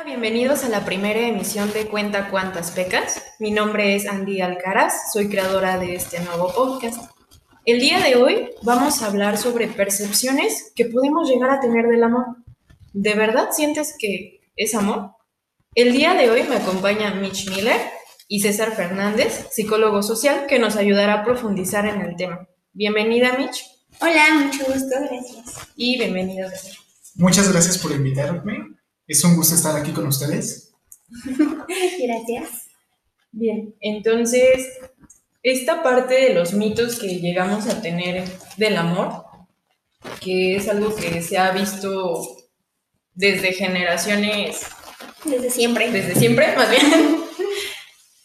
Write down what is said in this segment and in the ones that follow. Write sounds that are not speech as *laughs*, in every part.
Hola, bienvenidos a la primera emisión de Cuenta Cuántas Pecas. Mi nombre es Andy Alcaraz, soy creadora de este nuevo podcast. El día de hoy vamos a hablar sobre percepciones que podemos llegar a tener del amor. ¿De verdad sientes que es amor? El día de hoy me acompaña Mitch Miller y César Fernández, psicólogo social, que nos ayudará a profundizar en el tema. Bienvenida, Mitch. Hola, mucho gusto, gracias. Y bienvenido, César. Muchas gracias por invitarme. Es un gusto estar aquí con ustedes. *laughs* gracias. Bien, entonces, esta parte de los mitos que llegamos a tener del amor, que es algo que se ha visto desde generaciones. Desde siempre. Desde siempre, más bien. *laughs*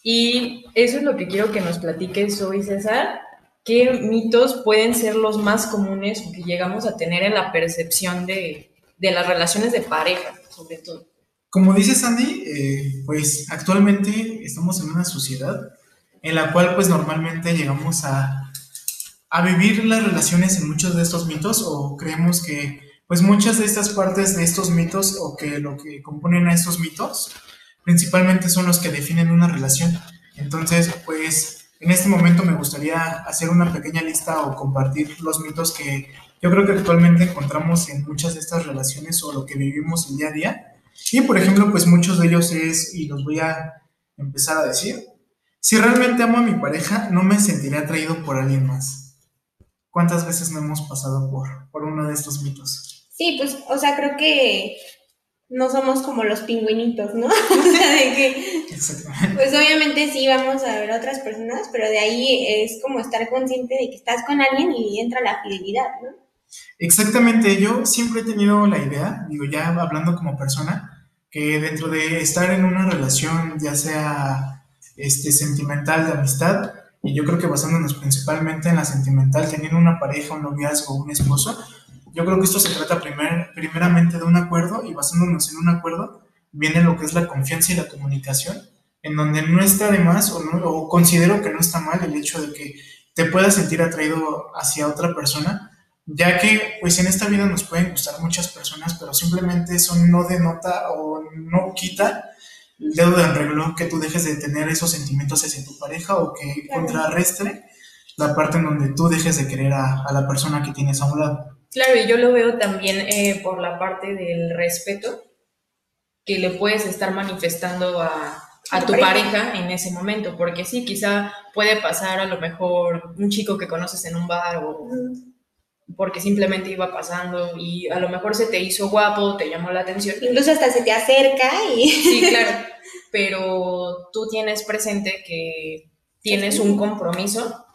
Y eso es lo que quiero que nos platiques hoy, César. ¿Qué mitos pueden ser los más comunes que llegamos a tener en la percepción de, de las relaciones de pareja, sobre todo? Como dice Sandy, eh, pues actualmente estamos en una sociedad en la cual pues normalmente llegamos a, a vivir las relaciones en muchos de estos mitos o creemos que pues muchas de estas partes de estos mitos o que lo que componen a estos mitos principalmente son los que definen una relación. Entonces, pues en este momento me gustaría hacer una pequeña lista o compartir los mitos que yo creo que actualmente encontramos en muchas de estas relaciones o lo que vivimos el día a día. Y por ejemplo, pues muchos de ellos es, y los voy a empezar a decir, si realmente amo a mi pareja, no me sentiré atraído por alguien más. ¿Cuántas veces no hemos pasado por, por uno de estos mitos? Sí, pues, o sea, creo que no somos como los pingüinitos, ¿no? *laughs* o sea, de que, Exactamente. pues obviamente sí vamos a ver a otras personas, pero de ahí es como estar consciente de que estás con alguien y entra la fidelidad, ¿no? Exactamente, yo siempre he tenido la idea, digo ya hablando como persona, que dentro de estar en una relación, ya sea este, sentimental de amistad, y yo creo que basándonos principalmente en la sentimental, teniendo una pareja, un noviazgo, un esposo, yo creo que esto se trata primer, primeramente de un acuerdo y basándonos en un acuerdo viene lo que es la confianza y la comunicación, en donde no está de más o, no, o considero que no está mal el hecho de que te puedas sentir atraído hacia otra persona, ya que pues en esta vida nos pueden gustar muchas personas, pero simplemente eso no denota o no quita el dedo del reloj que tú dejes de tener esos sentimientos hacia tu pareja o que Claro. contrarrestre la parte en donde tú dejes de querer a, a la persona que tienes a un lado. Claro, y yo lo veo también eh, por la parte del respeto que le puedes estar manifestando a, a tu pareja. pareja en ese momento, porque sí, quizá puede pasar a lo mejor un chico que conoces en un bar o porque simplemente iba pasando y a lo mejor se te hizo guapo, te llamó la atención. Incluso hasta se te acerca y... Sí, *laughs* claro, pero tú tienes presente que tienes un compromiso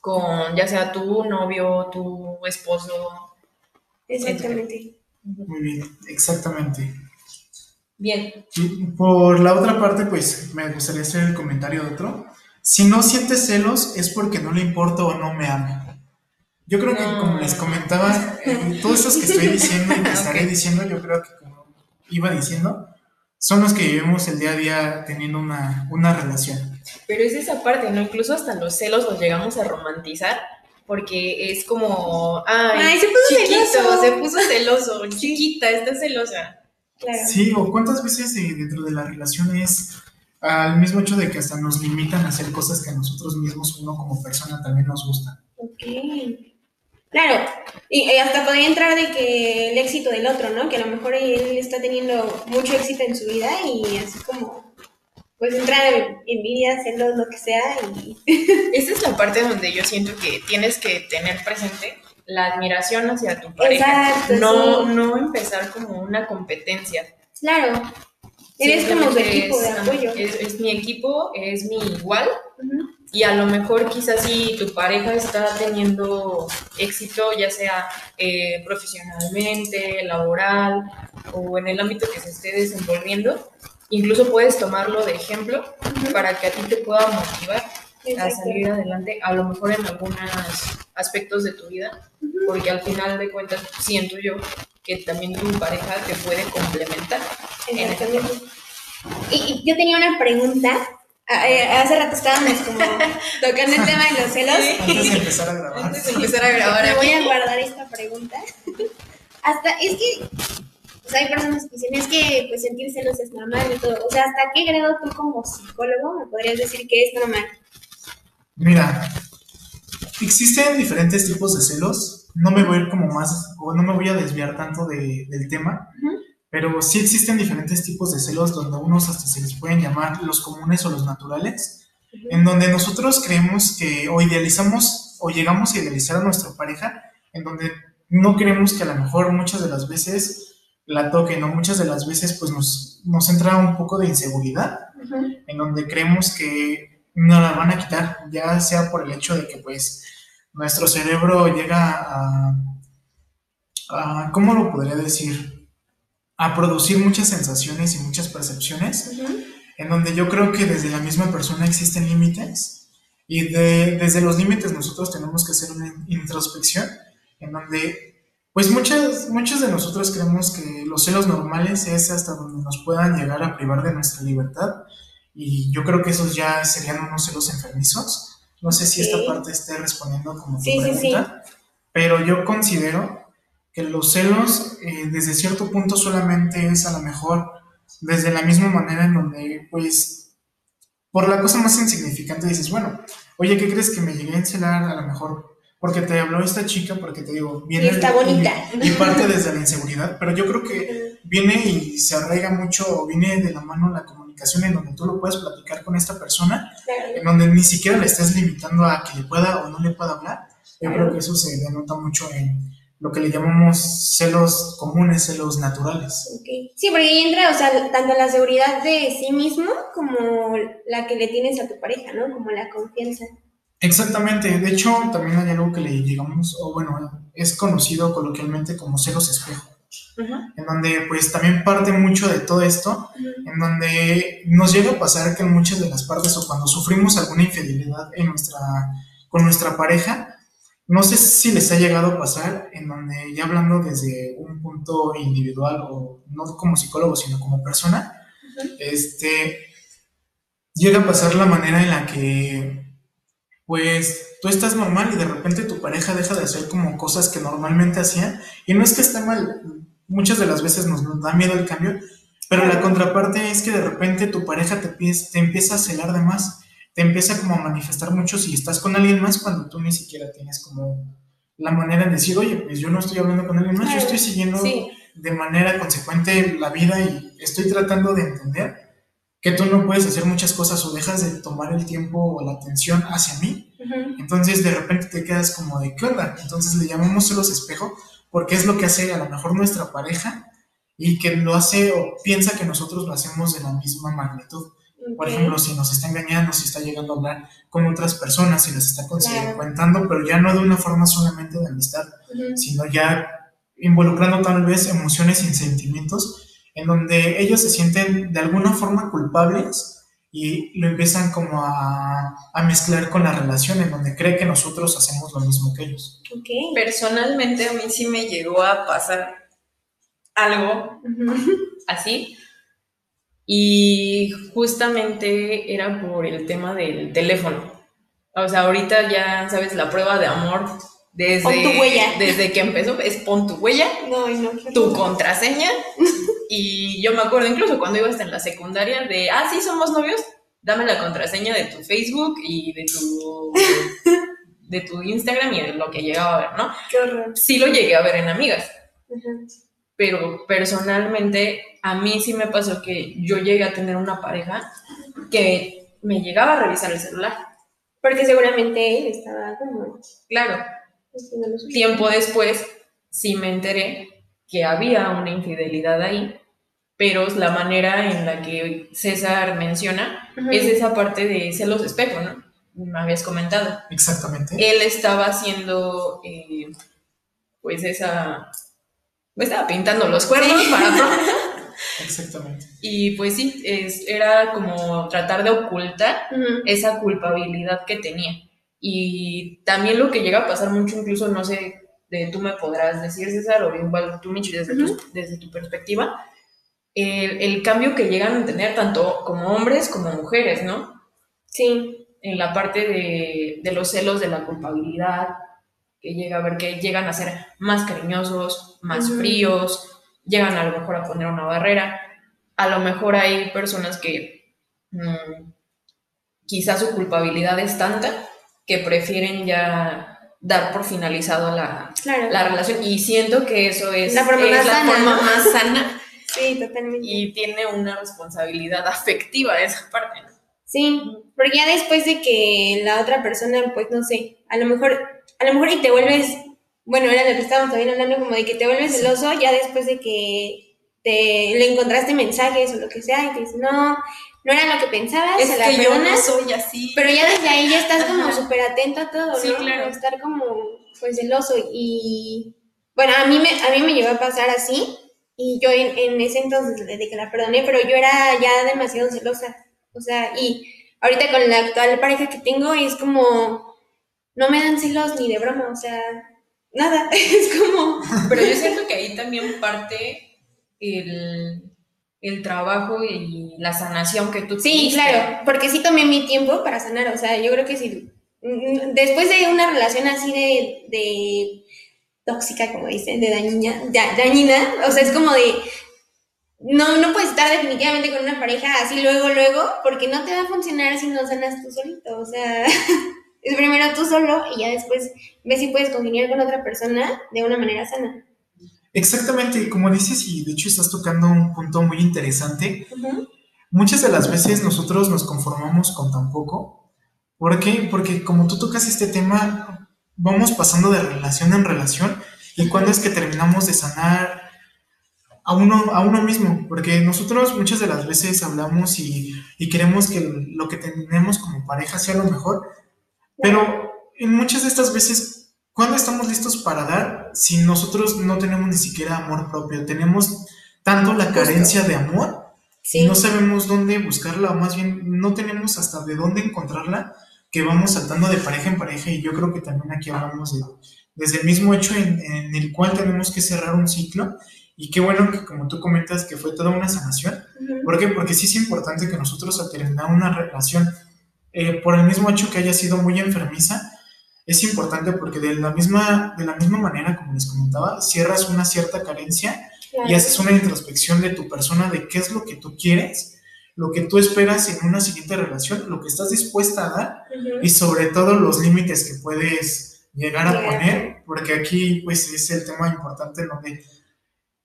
con ya sea tu novio, tu esposo. Exactamente. Muy bien, exactamente. Bien, Y por la otra parte, pues me gustaría hacer el comentario de otro. Si no sientes celos es porque no le importo o no me ama. Yo creo que No. como les comentaba, eh, todos estos que estoy diciendo y que *laughs* estaré diciendo, yo creo que como iba diciendo, son los que vivimos el día a día teniendo una, una relación. pero es esa parte, ¿no? Incluso hasta los celos los llegamos a romantizar porque es como, ay, Ay, se puso chiquito, celoso. se puso celoso, *laughs* chiquita, está celosa. Claro. Sí, o cuántas veces eh, dentro de la relación es al mismo hecho de que hasta nos limitan a hacer cosas que a nosotros mismos, uno como persona, también nos gusta. Ok. Claro, y eh, hasta podría entrar de que el éxito del otro, ¿no? Que a lo mejor él está teniendo mucho éxito en su vida y así como, pues entra envidia, celos, lo que sea y... Esa es la parte donde yo siento que tienes que tener presente la admiración hacia tu pareja. Exacto, no, sí. no empezar como una competencia. Claro, eres como Simplemente equipo de es, apoyo. Es, es mi equipo, es mi igual. Y a lo mejor quizás si tu pareja está teniendo éxito, ya sea eh, profesionalmente, laboral o en el ámbito que se esté desenvolviendo, incluso puedes tomarlo de ejemplo para que a ti te pueda motivar a salir adelante, a lo mejor en algunos aspectos de tu vida, porque al final de cuentas siento yo que también tu pareja te puede complementar. en Exactamente. Y, y yo tenía una pregunta. Ah, eh, Hace rato estábamos como *laughs* tocando el tema de los celos. Antes de empezar a grabar. Antes de empezar a grabar Me voy a guardar esta pregunta. Hasta, es que, O sea, hay personas que dicen, es que pues sentir celos es normal y todo. O sea, ¿hasta qué grado tú como psicólogo me podrías decir que es normal? Mira, existen diferentes tipos de celos. No me voy a ir como más, o no me voy a desviar tanto de- del tema. Pero sí existen diferentes tipos de celos donde unos hasta se les pueden llamar los comunes o los naturales, en donde nosotros creemos que o idealizamos o llegamos a idealizar a nuestra pareja, en donde no creemos que a lo mejor muchas de las veces la toquen o muchas de las veces pues nos, nos entra un poco de inseguridad en donde creemos que no la van a quitar, ya sea por el hecho de que pues nuestro cerebro llega a, a ¿cómo lo podría decir? A producir muchas sensaciones y muchas percepciones, en donde yo creo que desde la misma persona existen límites y de- desde los límites nosotros tenemos que hacer una introspección, en donde pues muchas, muchos de nosotros creemos que los celos normales es hasta donde nos puedan llegar a privar de nuestra libertad y yo creo que esos ya serían unos celos enfermizos. No sé si esta parte esté respondiendo como tu Sí, sí, sí. pregunta, pero yo considero que los celos eh, desde cierto punto solamente es a lo mejor desde la misma manera en donde pues por la cosa más insignificante dices, bueno, oye, ¿qué crees que me llegué a encelar a lo mejor? Porque te habló esta chica, porque te digo, viene Y está bonita. y, y parte desde la inseguridad, pero yo creo que viene y se arraiga mucho o viene de la mano la comunicación en donde tú lo puedes platicar con esta persona, Claro. en donde ni siquiera le estás limitando a que le pueda o no le pueda hablar. Yo creo que eso se denota mucho en lo que le llamamos celos comunes, celos naturales. Ok. Sí, porque ahí entra, o sea, tanto la seguridad de sí mismo como la que le tienes a tu pareja, ¿no? Como la confianza. Exactamente, de hecho también hay algo que le llegamos, o bueno, es conocido coloquialmente como celos espejo, en donde pues también parte mucho de todo esto, en donde nos llega a pasar que en muchas de las partes o cuando sufrimos alguna infidelidad en nuestra, con nuestra pareja, no sé si les ha llegado a pasar en donde ya hablando desde un punto individual o no como psicólogo sino como persona, este, llega a pasar la manera en la que pues tú estás normal y de repente tu pareja deja de hacer como cosas que normalmente hacía y no es que esté mal, muchas de las veces nos, da miedo el cambio, pero la contraparte es que de repente tu pareja te, te empieza a celar de más, te empieza como a manifestar mucho si estás con alguien más cuando tú ni siquiera tienes como la manera de decir, oye, pues yo no estoy hablando con alguien más, yo estoy siguiendo Sí. de manera consecuente la vida y estoy tratando de entender que tú no puedes hacer muchas cosas o dejas de tomar el tiempo o la atención hacia mí entonces de repente te quedas como de qué onda. Entonces le llamamos celos espejo porque es lo que hace a lo mejor nuestra pareja y que lo hace o piensa que nosotros lo hacemos de la misma magnitud. Por ejemplo, si nos está engañando, si está llegando a hablar con otras personas, si las está Claro. contando, pero ya no de una forma solamente de amistad, sino ya involucrando tal vez emociones y sentimientos en donde ellos se sienten de alguna forma culpables y lo empiezan como a, a mezclar con la relación en donde cree que nosotros hacemos lo mismo que ellos. Ok. Personalmente a mí sí me llegó a pasar algo así y justamente era por el tema del teléfono. O sea, ahorita ya sabes la prueba de amor desde, Pon tu huella. desde que empezó es pon tu huella, No, no. tu contraseña y yo me acuerdo incluso cuando iba hasta en la secundaria de, ah, sí, somos novios, dame la contraseña de tu Facebook y de tu, *laughs* de tu Instagram y de lo que llegaba a ver, ¿no? Qué horror. Sí lo llegué a ver en amigas, Ujú. Pero personalmente a mí sí me pasó que yo llegué a tener una pareja que me llegaba a revisar el celular. Porque seguramente él estaba como Claro, suyo. tiempo después sí me enteré que había una infidelidad ahí, pero la manera en la que César menciona es esa parte de celos espejo, ¿no? Me habías comentado. Exactamente. Él estaba haciendo, eh, pues esa, me estaba pintando los cuernos para *laughs* Exactamente. Y pues sí, es, era como tratar de ocultar esa culpabilidad que tenía. Y también lo que llega a pasar mucho, incluso no sé, de tú me podrás decir, César, o igual tú, Michi, desde, tu, desde tu perspectiva, el, el cambio que llegan a tener tanto como hombres como mujeres, ¿no? Sí. En la parte de, de los celos, de la culpabilidad, que llega a ver que llegan a ser más cariñosos, más Ujú. fríos, llegan a lo mejor a poner una barrera. A lo mejor hay personas que mm, quizás su culpabilidad es tanta que prefieren ya dar por finalizado la, la relación. Y siento que eso es la forma, más, sana, forma más sana. sí, totalmente. Y tiene una responsabilidad afectiva esa parte. Sí, porque ya después de que la otra persona, pues no sé, a lo mejor, a lo mejor y te vuelves, bueno, era lo que estábamos también hablando, como de que te vuelves celoso ya después de que te le encontraste mensajes o lo que sea y te dices, no, no era lo que pensabas, es que yo no soy así. Pero ya desde ahí ya estás como súper atento a todo, sí, ¿no? claro. Estar como, pues, celoso y... Bueno, a mí me, a mí me llegó a pasar así y yo en, en ese entonces, desde que la perdoné, pero yo era ya demasiado celosa. O sea, y ahorita con la actual pareja que tengo es como, no me dan celos ni de broma, o sea, nada, *laughs* es como... Pero yo siento que ahí también parte el el trabajo y la sanación que tú Sí, claro, porque sí tomé mi tiempo para sanar, o sea, yo creo que sí, mm, después de una relación así de, de tóxica, como dicen, de dañina, dañina, o sea, es como de, no, no puedes estar definitivamente con una pareja así luego, luego, porque no te va a funcionar si no sanas tú solito, o sea, *laughs* primero tú solo y ya después ves si puedes congeniar con otra persona de una manera sana. Exactamente, como dices, y de hecho estás tocando un punto muy interesante. Muchas de las veces nosotros nos conformamos con tan poco. ¿Por qué? Porque como tú tocas este tema, vamos pasando de relación en relación y cuando es que terminamos de sanar a uno, a uno mismo, porque nosotros muchas de las veces hablamos y, y queremos que lo que tenemos como pareja sea lo mejor, pero en muchas de estas veces ¿Cuándo estamos listos para dar si nosotros no tenemos ni siquiera amor propio? Tenemos tanto la carencia de amor y no sabemos dónde buscarla, o más bien no tenemos hasta de dónde encontrarla, que vamos saltando de pareja en pareja y yo creo que también aquí hablamos de, desde el mismo hecho en, el cual tenemos que cerrar un ciclo y qué bueno que como tú comentas que fue toda una sanación. ¿Por qué? Porque sí es importante que nosotros al terminar una relación, eh, por el mismo hecho que haya sido muy enfermiza, es importante porque de la misma, de la misma manera, como les comentaba, cierras una cierta carencia y haces una introspección de tu persona, de qué es lo que tú quieres, lo que tú esperas en una siguiente relación, lo que estás dispuesta a dar y sobre todo los límites que puedes llegar a poner, porque aquí pues es el tema importante donde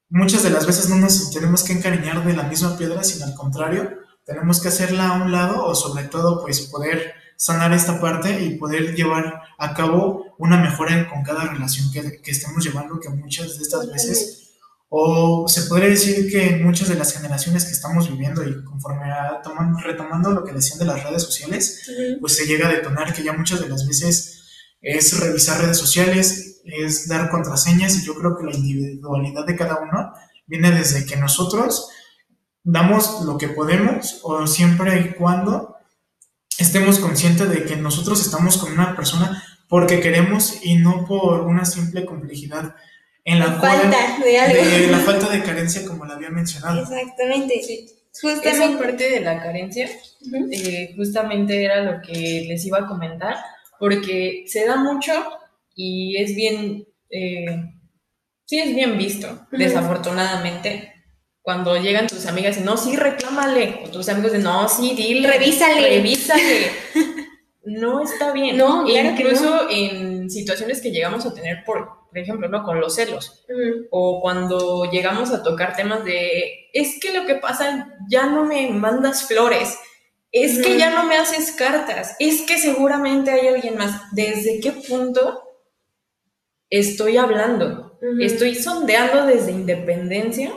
muchas de las veces no nos tenemos que encariñar de la misma piedra, sino al contrario, tenemos que hacerla a un lado o sobre todo pues poder sanar esta parte y poder llevar a cabo una mejora con cada relación que, que estemos llevando, que muchas de estas veces, o se podría decir que muchas de las generaciones que estamos viviendo y conforme a retomando lo que decían de las redes sociales, pues se llega a detonar que ya muchas de las veces es revisar redes sociales, es dar contraseñas y yo creo que la individualidad de cada uno viene desde que nosotros damos lo que podemos o siempre y cuando estemos conscientes de que nosotros estamos con una persona porque queremos y no por una simple complejidad en la, falta de, algo. la falta de carencia como la había mencionado. Exactamente. Sí. Esa parte de la carencia, eh, justamente era lo que les iba a comentar, porque se da mucho y es bien, eh, sí es bien visto, desafortunadamente, cuando llegan tus amigas y no, sí, reclámale. O tus amigos de no, sí, dile. Revísale. Revísale. *laughs* no está bien. No, claro Incluso en situaciones que llegamos a tener, por, por ejemplo, ¿no? Con los celos. O cuando llegamos a tocar temas de, es que lo que pasa, ya no me mandas flores. Es que ya no me haces cartas. Es que seguramente hay alguien más. ¿Desde qué punto estoy hablando? Estoy sondeando desde independencia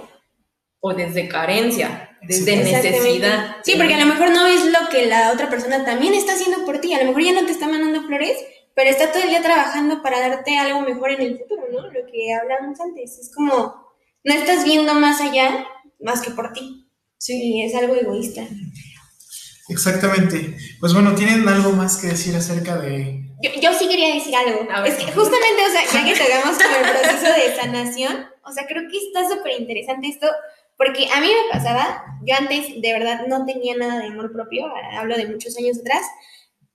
o desde carencia, desde necesidad. Sí, porque a lo mejor no es lo que la otra persona también está haciendo por ti. A lo mejor ya no te está mandando flores, pero está todo el día trabajando para darte algo mejor en el futuro, ¿no? Lo que hablamos antes. Es como, no estás viendo más allá más que por ti. Sí, es algo egoísta. Exactamente. Pues bueno, ¿tienen algo más que decir acerca de...? Yo, yo sí quería decir algo. Es que justamente, o sea, ya que hagamos como el proceso de sanación, o sea, creo que está súper interesante esto, porque a mí me pasaba, yo antes de verdad no tenía nada de amor propio, hablo de muchos años atrás,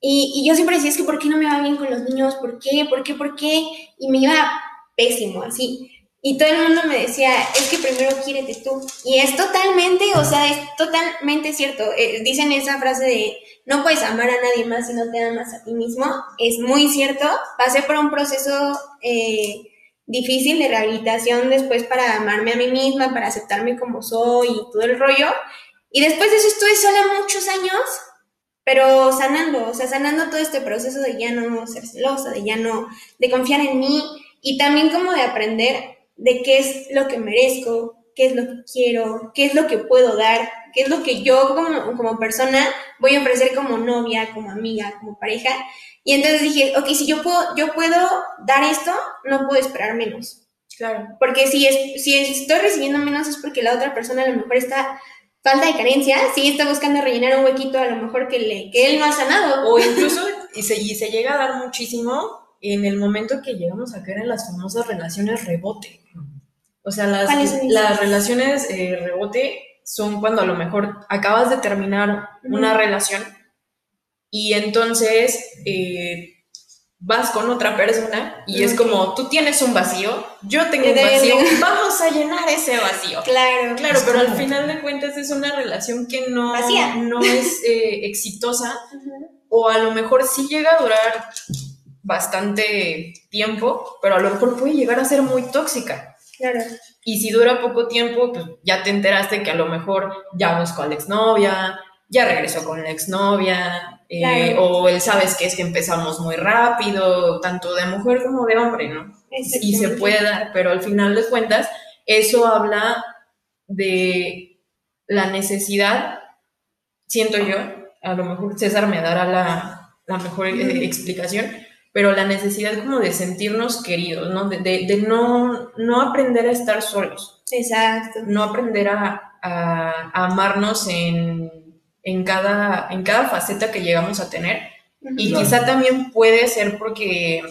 y, yo siempre decía, es que ¿por qué no me va bien con los niños? ¿Por qué? ¿Por qué? ¿Por qué? Y me iba pésimo, así. Y todo el mundo me decía, es que primero quiérete tú. Y es totalmente, o sea, es totalmente cierto. Eh, dicen esa frase de, no puedes amar a nadie más si no te amas a ti mismo. Es muy cierto. Pasé por un proceso eh, difícil de rehabilitación después para amarme a mí misma, para aceptarme como soy y todo el rollo. Y después de eso estuve sola muchos años, pero sanando, o sea, sanando todo este proceso de ya no ser celosa, de ya no, de confiar en mí y también como de aprender de qué es lo que merezco, qué es lo que quiero, qué es lo que puedo dar, qué es lo que yo como, como persona voy a ofrecer como novia, como amiga, como pareja. Y entonces dije, ok, si yo puedo, yo puedo dar esto, no puedo esperar menos. Claro. Porque si, es, si estoy recibiendo menos es porque la otra persona a lo mejor está falta de carencia, sí está buscando rellenar un huequito a lo mejor que, le, que él no ha sanado. O incluso, y se, y se llega a dar muchísimo en el momento que llegamos a caer en las famosas relaciones rebote. O sea, las, las relaciones eh, rebote son cuando a lo mejor acabas de terminar una relación y entonces eh, vas con otra persona y es como, tú tienes un vacío, yo tengo un vacío, *laughs* vamos a llenar ese vacío. Claro. Claro, pero al final de cuentas es una relación que no, no es *laughs* eh, exitosa o a lo mejor sí llega a durar bastante tiempo, pero a lo mejor puede llegar a ser muy tóxica. Claro. Y si dura poco tiempo, pues ya te enteraste que a lo mejor ya buscó a la exnovia, ya regresó con la exnovia, eh, o él sabes que es que empezamos muy rápido, tanto de mujer como de hombre, ¿no? Y se puede dar, pero al final de cuentas, eso habla de la necesidad, siento yo, a lo mejor César me dará la, la mejor eh, explicación, pero la necesidad como de sentirnos queridos, ¿no? De, de, no, no aprender a estar solos. Exacto. No aprender a, a, amarnos en, en, cada, en cada faceta que llegamos a tener. Y quizá también puede ser porque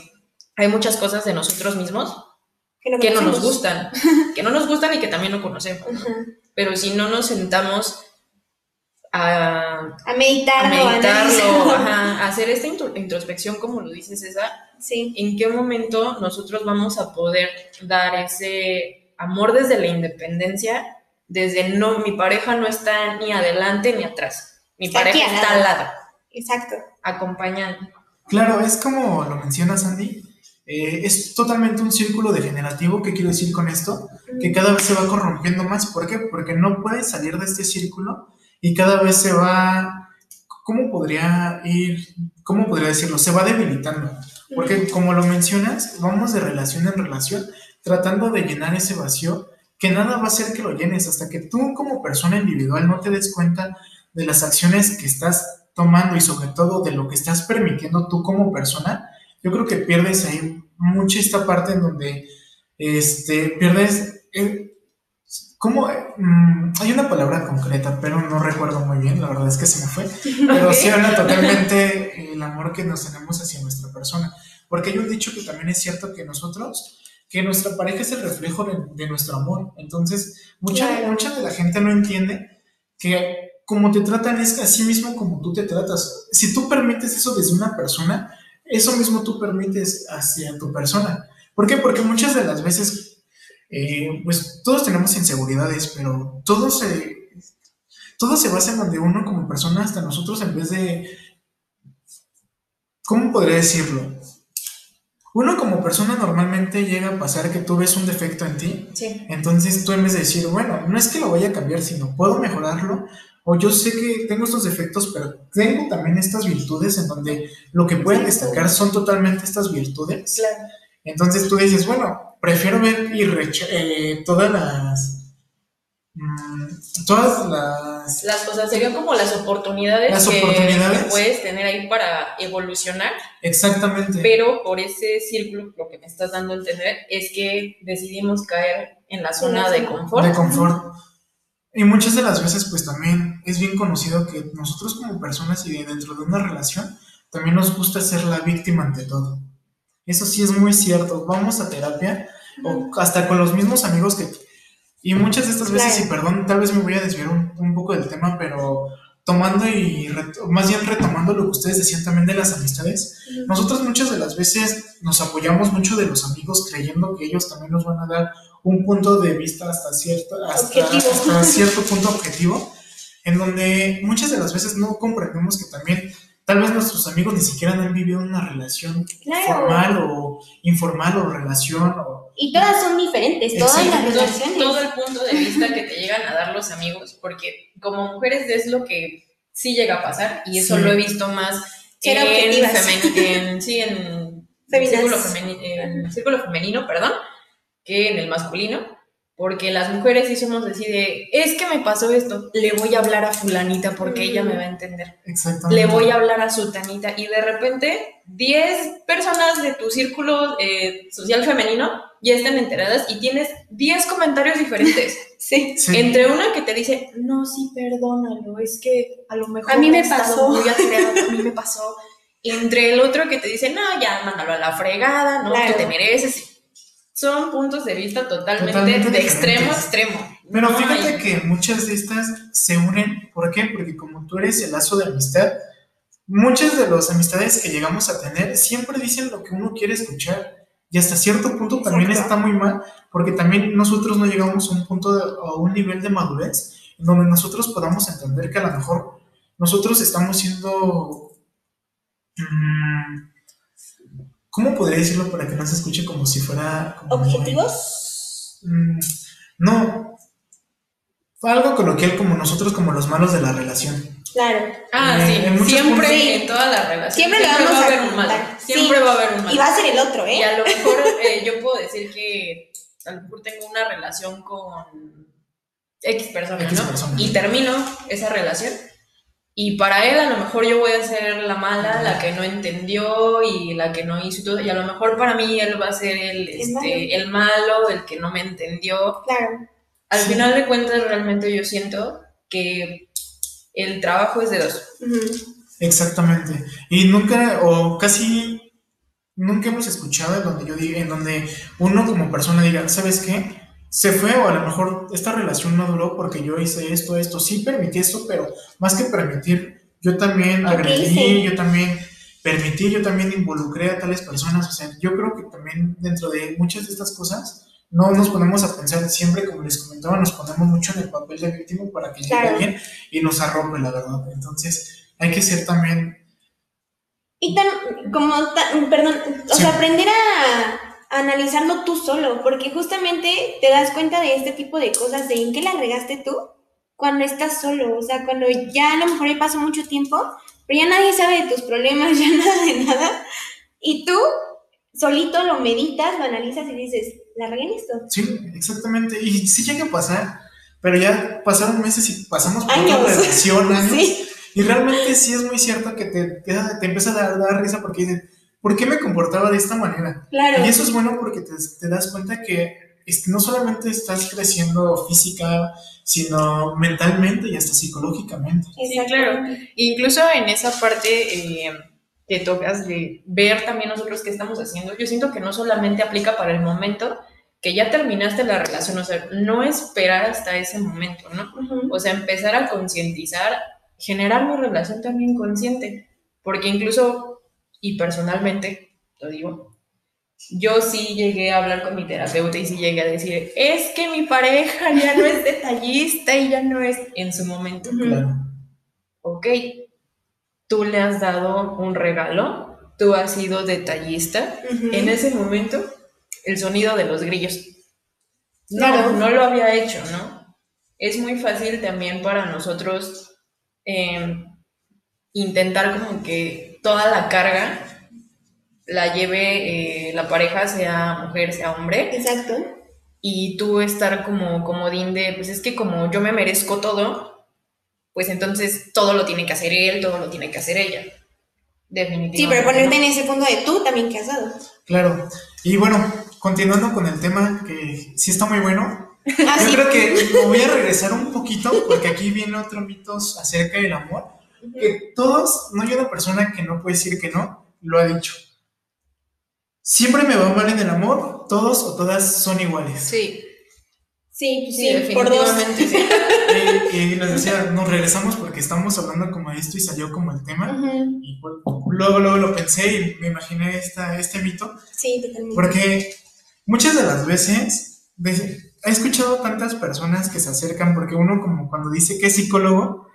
hay muchas cosas de nosotros mismos que no, que no nos gustan, que no nos gustan y que también no conocemos. Pero si no nos sentamos a, a meditarlo, a, meditarlo a, hacer esta introspección, como lo dice César, sí. en qué momento nosotros vamos a poder dar ese amor desde la independencia, desde no, mi pareja no está ni adelante ni atrás, mi pareja está al lado. Exacto. Acompañando. Claro, es como lo menciona Sandy, eh, es totalmente un círculo degenerativo. ¿Qué quiero decir con esto? Que cada vez se va corrompiendo más. ¿Por qué? Porque no puedes salir de este círculo y cada vez se va, ¿cómo podría ir, cómo podría decirlo? Se va debilitando. Porque como lo mencionas, vamos de relación en relación tratando de llenar ese vacío que nada va a hacer que lo llenes hasta que tú como persona individual no te des cuenta de las acciones que estás tomando y sobre todo de lo que estás permitiendo tú como persona, yo creo que pierdes ahí mucho esta parte en donde este, pierdes, eh, ¿Cómo? Mm, hay una palabra concreta, pero no recuerdo muy bien, la verdad es que se me fue. Pero sí habla totalmente el amor que nos tenemos hacia nuestra persona. Porque hay un dicho que también es cierto que nosotros, que nuestra pareja es el reflejo de, nuestro amor. Entonces, mucha, mucha de la gente no entiende que como te tratan es así mismo como tú te tratas. Si tú permites eso desde una persona, eso mismo tú permites hacia tu persona. ¿Por qué? Porque muchas de las veces eh, pues todos tenemos inseguridades, pero todo se, todo se basa en donde uno como persona, hasta nosotros, en vez de, ¿cómo podría decirlo? Uno como persona normalmente llega a pasar que tú ves un defecto en ti, entonces tú en vez de decir, bueno, no es que lo vaya a cambiar, sino puedo mejorarlo, o yo sé que tengo estos defectos, pero tengo también estas virtudes en donde lo que pueden destacar son totalmente estas virtudes. Entonces tú dices, bueno, prefiero ver y eh, todas las. Mm, todas las. Las cosas serían como las oportunidades, que, puedes tener ahí para evolucionar. Exactamente. Pero por ese círculo, lo que me estás dando a entender es que decidimos caer en la zona de confort. De confort. Y muchas de las veces, pues también es bien conocido que nosotros como personas y dentro de una relación, también nos gusta ser la víctima ante todo. Eso sí es muy cierto. Vamos a terapia o hasta con los mismos amigos que... Y muchas de estas veces, y perdón, tal vez me voy a desviar un, poco del tema, pero tomando y más bien retomando lo que ustedes decían también de las amistades, nosotros muchas de las veces nos apoyamos mucho de los amigos creyendo que ellos también nos van a dar un punto de vista hasta cierto, hasta cierto *laughs* punto objetivo, en donde muchas de las veces no comprendemos que también tal vez nuestros amigos ni siquiera han vivido una relación Claro. formal o informal o relación o Y todas son diferentes, todas las Exacto. todo, relaciones. todo el punto de vista que te llegan a dar los amigos, porque como mujeres es lo que sí llega a pasar, y eso Sí. lo he visto más en, en- sí, en *laughs* círculo, femeni- en círculo femenino, perdón, que en el masculino, porque las mujeres sí somos así de, es que me pasó esto, le voy a hablar a fulanita porque ella me va a entender, exactamente. le voy a hablar a sutanita, y de repente 10 personas de tu círculo eh, social femenino ya están enteradas y tienes 10 comentarios diferentes. *laughs* Sí. Sí. Entre una que te dice, no, sí, perdónalo, es que a lo mejor A mí me pasó. muy alterado, a mí me *laughs* pasó. Entre el otro que te dice, no, ya, mándalo a la fregada, no, Claro. tú te mereces. Son puntos de vista totalmente, Totalmente de extremo a extremo. Pero fíjate que muchas de estas se unen, ¿por qué? Porque como tú eres el lazo de amistad, muchas de las amistades que llegamos a tener siempre dicen lo que uno quiere escuchar. Y hasta cierto punto también Exacto. está muy mal, porque también nosotros no llegamos a un punto, de- a un nivel de madurez, en donde nosotros podamos entender que a lo mejor nosotros estamos siendo... mm, ¿Cómo podría decirlo para que no se escuche como si fuera... como muy- ¿Objetivos? Mm, no. Fue algo coloquial como nosotros, como los malos de la relación. Claro. Ah, Eh, sí, en siempre puntos- en todas las relaciones. Siempre le va vamos a a haber un malo. Siempre Sí. va a haber un malo. Y va a ser el otro, Y ¿eh? a lo mejor eh, yo puedo decir que a lo mejor tengo una relación con X persona, X ¿no? persona. Y termino esa relación. Y para él a lo mejor yo voy a ser la mala, la que no entendió y la que no hizo y todo. Y a lo mejor para mí él va a ser el, este, malo. el malo, el que no me entendió. Claro. Al Sí. final de cuentas realmente yo siento que el trabajo es de dos. Exactamente. Y nunca, o casi nunca hemos escuchado en donde yo diga, en donde uno como persona diga, ¿sabes qué? Se fue o a lo mejor esta relación no duró porque yo hice esto, esto, sí permití esto, pero más que permitir, yo también ¿Yo qué agredí, yo también permití, yo también involucré a tales personas, o sea, yo creo que también dentro de muchas de estas cosas no nos ponemos a pensar siempre, como les comentaba, nos ponemos mucho en el papel de víctima para que llegue alguien y nos arrope, la verdad. Entonces, hay que ser también Y tan, como, tan- perdón, o sea, aprender a analizarlo tú solo, porque justamente te das cuenta de este tipo de cosas, de en qué la regaste tú cuando estás solo, o sea, cuando ya a lo mejor ya pasó mucho tiempo, pero ya nadie sabe de tus problemas, *laughs* ya nada de nada, y tú solito lo meditas, lo analizas y dices, la regué en esto. Sí, exactamente. Y sí llega a pasar, pero ya pasaron meses y pasamos por Años. una relación, *laughs* años. Sí. Y realmente sí es muy cierto que te, te, te empieza a dar, dar risa porque dices, ¿por qué me comportaba de esta manera? Claro. Y eso es bueno porque te, te das cuenta que no solamente estás creciendo física, sino mentalmente y hasta psicológicamente. Sí, claro. Incluso en esa parte eh, que tocas de ver también nosotros qué estamos haciendo, yo siento que no solamente aplica para el momento que ya terminaste la relación, o sea, no esperar hasta ese momento, ¿no? Ujú. O sea, empezar a concientizar, generar mi relación también consciente, porque incluso, y personalmente, lo digo, yo sí llegué a hablar con mi terapeuta y sí llegué a decir, es que mi pareja ya no es detallista y ya no es en su momento. Claro. ok, tú le has dado un regalo, tú has sido detallista, en ese momento el sonido de los grillos. No, Claro. no lo había hecho, ¿no? Es muy fácil también para nosotros eh, intentar como que toda la carga la lleve eh, la pareja, sea mujer, sea hombre, Exacto. y tú estar como comodín de, pues es que como yo me merezco todo, pues entonces todo lo tiene que hacer él, todo lo tiene que hacer ella. Definitivamente. Sí, pero ponerte ¿no? en ese punto de tú también casado. Claro. Y bueno, continuando con el tema que sí está muy bueno, Ah, Yo sí. creo que me voy a regresar un poquito porque aquí viene otro mito acerca del amor. Que todos, no hay una persona que no puede decir que no, lo ha dicho. Siempre me va mal en el amor, todos o todas son iguales. Sí, Sí, sí, sí, por dos. definitivamente sí. *laughs* Y, y les decía, nos regresamos porque estamos hablando como de esto y salió como el tema. Ujú. Y pues, luego, luego lo pensé y me imaginé esta, este mito. Sí, totalmente. Porque muchas de las veces he escuchado tantas personas que se acercan, porque uno como cuando dice que es psicólogo,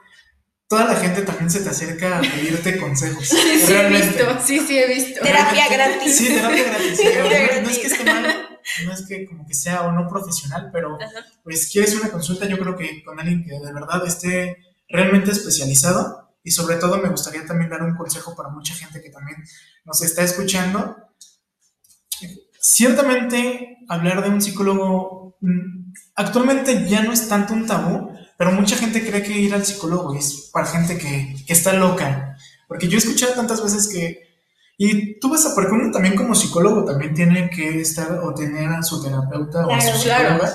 toda la gente también se te acerca a pedirte *laughs* consejos. Sí, sí, he visto, sí, sí, he visto. Terapia gratis. Sí, terapia gratis. no, *laughs* no, es que esté mal, no es que como que sea o no profesional, pero pues quieres una consulta, yo creo que con alguien que de verdad esté realmente especializado y sobre todo me gustaría también dar un consejo para mucha gente que también nos está escuchando. Ciertamente hablar de un psicólogo mm, actualmente ya no es tanto un tabú, pero mucha gente cree que ir al psicólogo es para gente que, que está loca. Porque yo he escuchado tantas veces que y tú vas a, porque uno también como psicólogo también tiene que estar o tener a su terapeuta o a su psicóloga.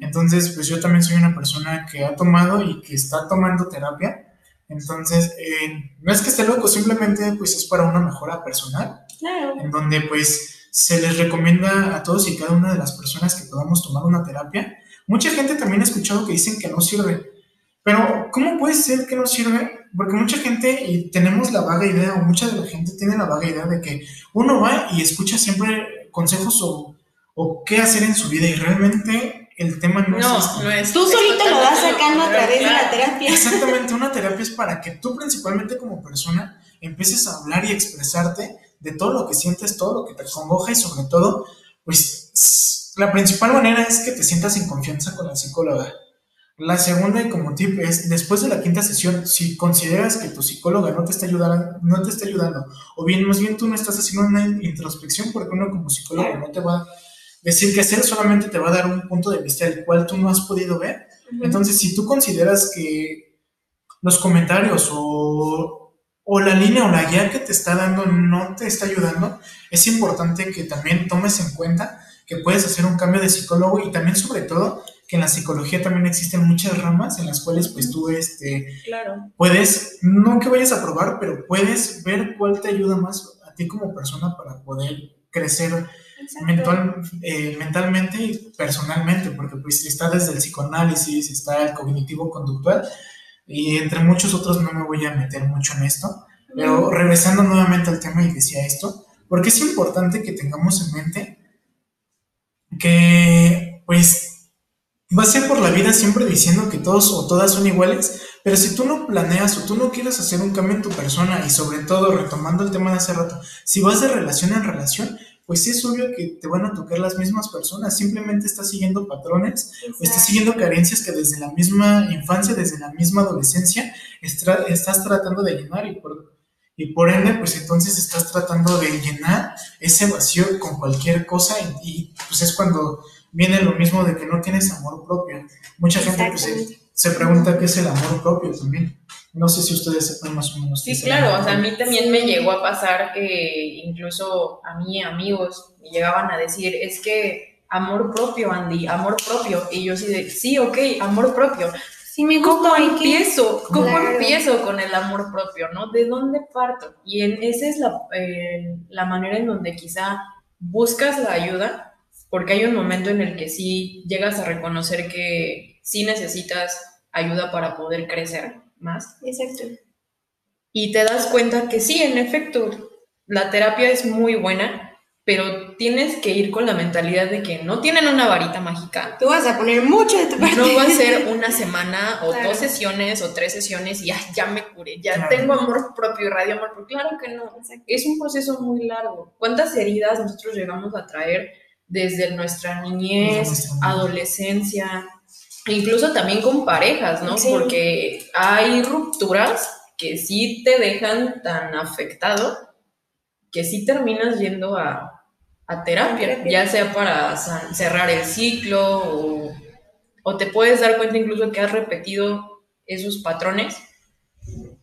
Entonces, pues yo también soy una persona que ha tomado y que está tomando terapia. Entonces, eh, no es que esté loco, simplemente pues es para una mejora personal. Claro. En donde pues se les recomienda a todos y cada una de las personas que podamos tomar una terapia. Mucha gente también ha escuchado que dicen que no sirve. Pero, ¿cómo puede ser que no sirve? Porque mucha gente, y tenemos la vaga idea, o mucha de la gente tiene la vaga idea de que uno va y escucha siempre consejos o, o qué hacer en su vida, y realmente el tema no, no es este. No es Tú solito lo vas sacando a través de la terapia. Exactamente, una terapia es para que tú principalmente como persona empieces a hablar y expresarte de todo lo que sientes, todo lo que te congoja y sobre todo, pues la principal manera es que te sientas en confianza con la psicóloga. La segunda y como tip es, después de la quinta sesión, si consideras que tu psicóloga no te está ayudando, no te está ayudando, o bien más bien tú no estás haciendo una introspección, porque uno como psicólogo no te va a decir qué hacer, solamente te va a dar un punto de vista el cual tú no has podido ver. Entonces, si tú consideras que los comentarios o, o la línea o la guía que te está dando no te está ayudando, es importante que también tomes en cuenta que puedes hacer un cambio de psicólogo y también sobre todo que en la psicología también existen muchas ramas en las cuales pues tú este, Claro. puedes, no que vayas a probar, pero puedes ver cuál te ayuda más a ti como persona para poder crecer mental, eh, mentalmente y personalmente, porque pues está desde el psicoanálisis, está el cognitivo-conductual y entre muchos otros no me voy a meter mucho en esto, pero regresando nuevamente al tema y decía esto, porque es importante que tengamos en mente que pues vas a ir por la vida siempre diciendo que todos o todas son iguales, pero si tú no planeas o tú no quieres hacer un cambio en tu persona y sobre todo retomando el tema de hace rato, si vas de relación en relación, pues sí es obvio que te van a tocar las mismas personas, simplemente estás siguiendo patrones o estás siguiendo carencias que desde la misma infancia, desde la misma adolescencia, estás tratando de llenar y por, y por ende, pues entonces estás tratando de llenar ese vacío con cualquier cosa y, y, pues es cuando viene lo mismo de que no tienes amor propio. Mucha gente pues, se, se pregunta qué es el amor propio también. No sé si ustedes sepan más o menos. Sí, claro, o sea, a mí también me llegó a pasar que incluso a mí amigos me llegaban a decir, es que amor propio, Andy, amor propio. Y yo sí de, sí, ok, amor propio. Sí, me ¿Cómo gusta. que- empiezo? ¿Cómo Claro. empiezo con el amor propio, no? ¿De dónde parto? Y en, esa es la, eh, la manera en donde quizá buscas la ayuda, porque hay un momento en el que sí llegas a reconocer que sí necesitas ayuda para poder crecer más. Exacto. Y te das cuenta que sí, en efecto, la terapia es muy buena, pero tienes que ir con la mentalidad de que no tienen una varita mágica. Tú vas a poner mucho de tu parte. No va a ser una semana o Claro. dos sesiones o tres sesiones y "Ay, ya me curé, ya Claro. tengo amor propio y radio amor propio. Claro que no. Es un proceso muy largo. ¿Cuántas heridas nosotros llegamos a traer desde nuestra niñez, adolescencia, incluso también con parejas, ¿no? Sí. Porque hay rupturas que sí te dejan tan afectado que sí terminas yendo a, a terapia, ya sea para cerrar el ciclo o, o te puedes dar cuenta incluso que has repetido esos patrones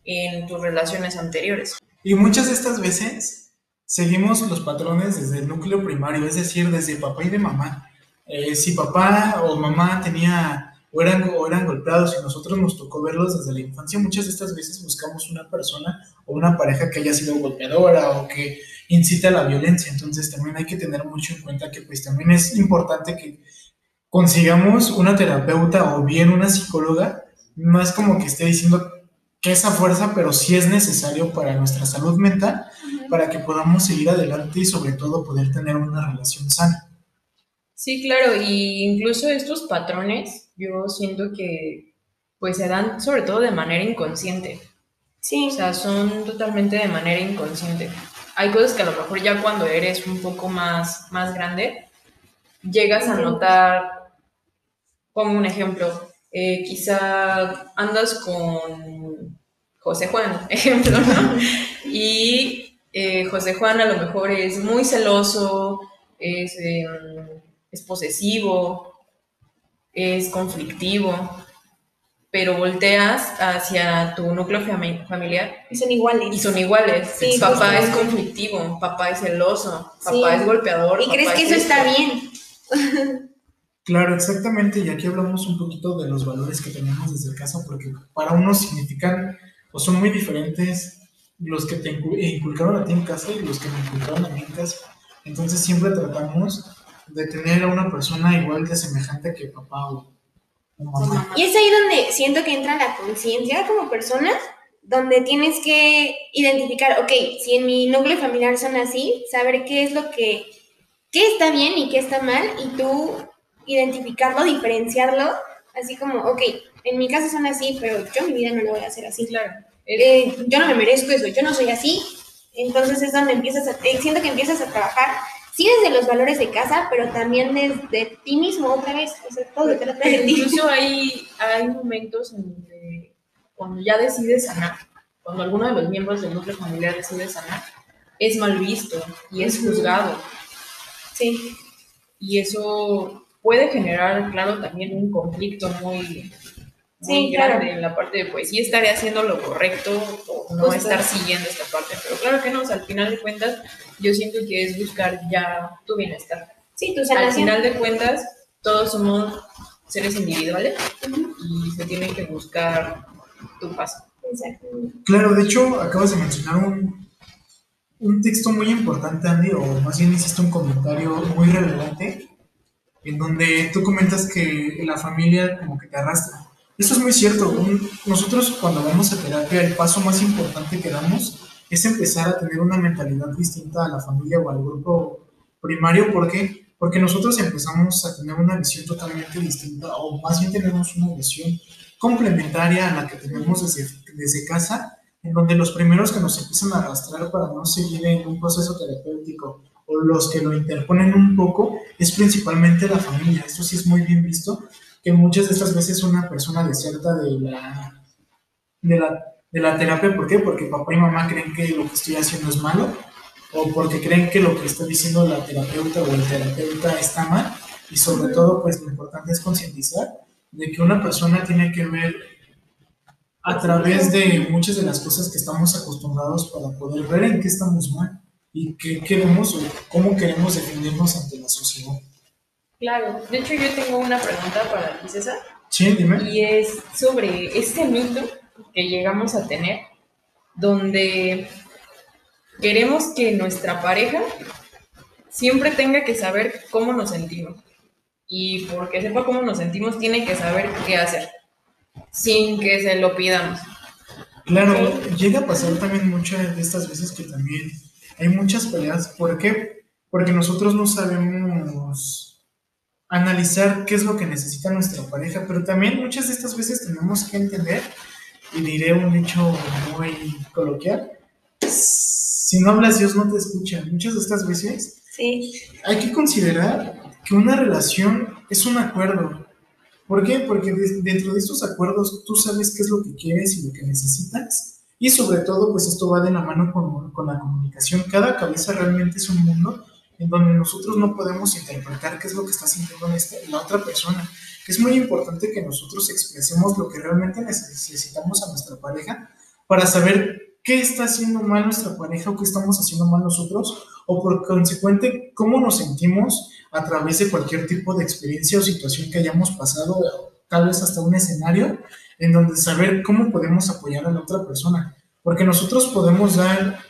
en tus relaciones anteriores. Y muchas de estas veces seguimos los patrones desde el núcleo primario, es decir, desde papá y de mamá. Eh, si papá o mamá tenía o eran, o eran golpeados y nosotros nos tocó verlos desde la infancia, muchas de estas veces buscamos una persona o una pareja que haya sido golpeadora o que incite a la violencia. Entonces también hay que tener mucho en cuenta que pues también es importante que consigamos una terapeuta o bien una psicóloga. No es como que esté diciendo que esa fuerza, pero sí es necesario para nuestra salud mental, para que podamos seguir adelante y sobre todo poder tener una relación sana. Sí, claro, y incluso estos patrones, yo siento que pues se dan sobre todo de manera inconsciente. Sí. O sea, son totalmente de manera inconsciente. Hay cosas que a lo mejor ya cuando eres un poco más, más grande, llegas a notar, como un ejemplo, eh, quizá andas con José Juan, *laughs* ejemplo, ¿no? Y eh, José Juan a lo mejor es muy celoso, es, eh, es posesivo, es conflictivo, pero volteas hacia tu núcleo fami- familiar Y son iguales. y son iguales. Sí, papá es conflictivo, papá es celoso, papá Sí. es golpeador. Y papá crees que es eso está bien. Claro, exactamente, y aquí hablamos un poquito de los valores que tenemos desde casa, porque para unos significan o son muy diferentes los que te incu- inculcaron a ti en casa y los que me inculcaron a mí en casa. Entonces siempre tratamos de tener a una persona igual de semejante que papá o. Y es ahí donde siento que entra la conciencia como persona, donde tienes que identificar, ok, si en mi núcleo familiar son así, saber qué es lo que, qué está bien y qué está mal, y tú identificarlo, diferenciarlo, así como, ok, en mi casa son así, pero yo mi vida no lo voy a hacer así. Sí, claro. Eh, yo no me merezco eso, yo no soy así. Entonces es donde empiezas a, eh, siento que empiezas a trabajar, sí desde los valores de casa, pero también desde ti mismo otra vez, o sea, todo de. Incluso hay, hay momentos en donde cuando ya decides sanar, cuando alguno de los miembros del núcleo familiar decide sanar, es mal visto y es juzgado. Sí, Y eso puede generar, claro, también un conflicto muy, muy Sí, grande claro. en la parte de, pues, sí estaré haciendo lo correcto o no Justo. estar siguiendo esta parte. Pero claro que no, o sea, al final de cuentas, yo siento que es buscar ya tu bienestar. sí, tu Al sanación. final de cuentas, todos somos seres individuales y se tiene que buscar tu paz. Exacto. Claro, de hecho, acabas de mencionar un, un texto muy importante, Andy, o más bien hiciste un comentario muy relevante, en donde tú comentas que la familia como que te arrastra. Esto es muy cierto. un- nosotros cuando vamos a terapia, el paso más importante que damos es empezar a tener una mentalidad distinta a la familia o al grupo primario. ¿Por qué? Porque nosotros empezamos a tener una visión totalmente distinta, o más bien tenemos una visión complementaria a la que tenemos desde, desde casa, en donde los primeros que nos empiezan a arrastrar para no seguir en un proceso terapéutico o los que lo interponen un poco es principalmente la familia. Esto sí es muy bien visto, que muchas de estas veces una persona deserta de la, de la, de la terapia. ¿Por qué? Porque papá y mamá creen que lo que estoy haciendo es malo o porque creen que lo que está diciendo la terapeuta o el terapeuta está mal y sobre todo pues lo importante es concientizar de que una persona tiene que ver a través de muchas de las cosas que estamos acostumbrados para poder ver en qué estamos mal y qué queremos o cómo queremos defendernos ante la sociedad. Claro, de hecho yo tengo una pregunta para ti, César, Sí, dime. y es sobre este mito que llegamos a tener, donde queremos que nuestra pareja siempre tenga que saber cómo nos sentimos. Y porque sepa cómo nos sentimos, tiene que saber qué hacer, sin que se lo pidamos. Claro, llega a pasar también muchas de estas veces que también hay muchas peleas. ¿Por qué? Porque nosotros no sabemos analizar qué es lo que necesita nuestra pareja, pero también muchas de estas veces tenemos que entender, y diré un dicho muy coloquial, si no hablas Dios no te escucha. Muchas de estas veces Sí, hay que considerar que una relación es un acuerdo. ¿Por qué? Porque de- dentro de estos acuerdos tú sabes qué es lo que quieres y lo que necesitas. Y sobre todo, pues esto va de la mano con, con la comunicación. Cada cabeza realmente es un mundo en donde nosotros no podemos interpretar qué es lo que está sintiendo este- la otra persona. Es muy importante que nosotros expresemos lo que realmente necesitamos a nuestra pareja para saber qué está haciendo mal nuestra pareja o qué estamos haciendo mal nosotros o por consecuente cómo nos sentimos a través de cualquier tipo de experiencia o situación que hayamos pasado, tal vez hasta un escenario, en donde saber cómo podemos apoyar a la otra persona. Porque nosotros podemos dar,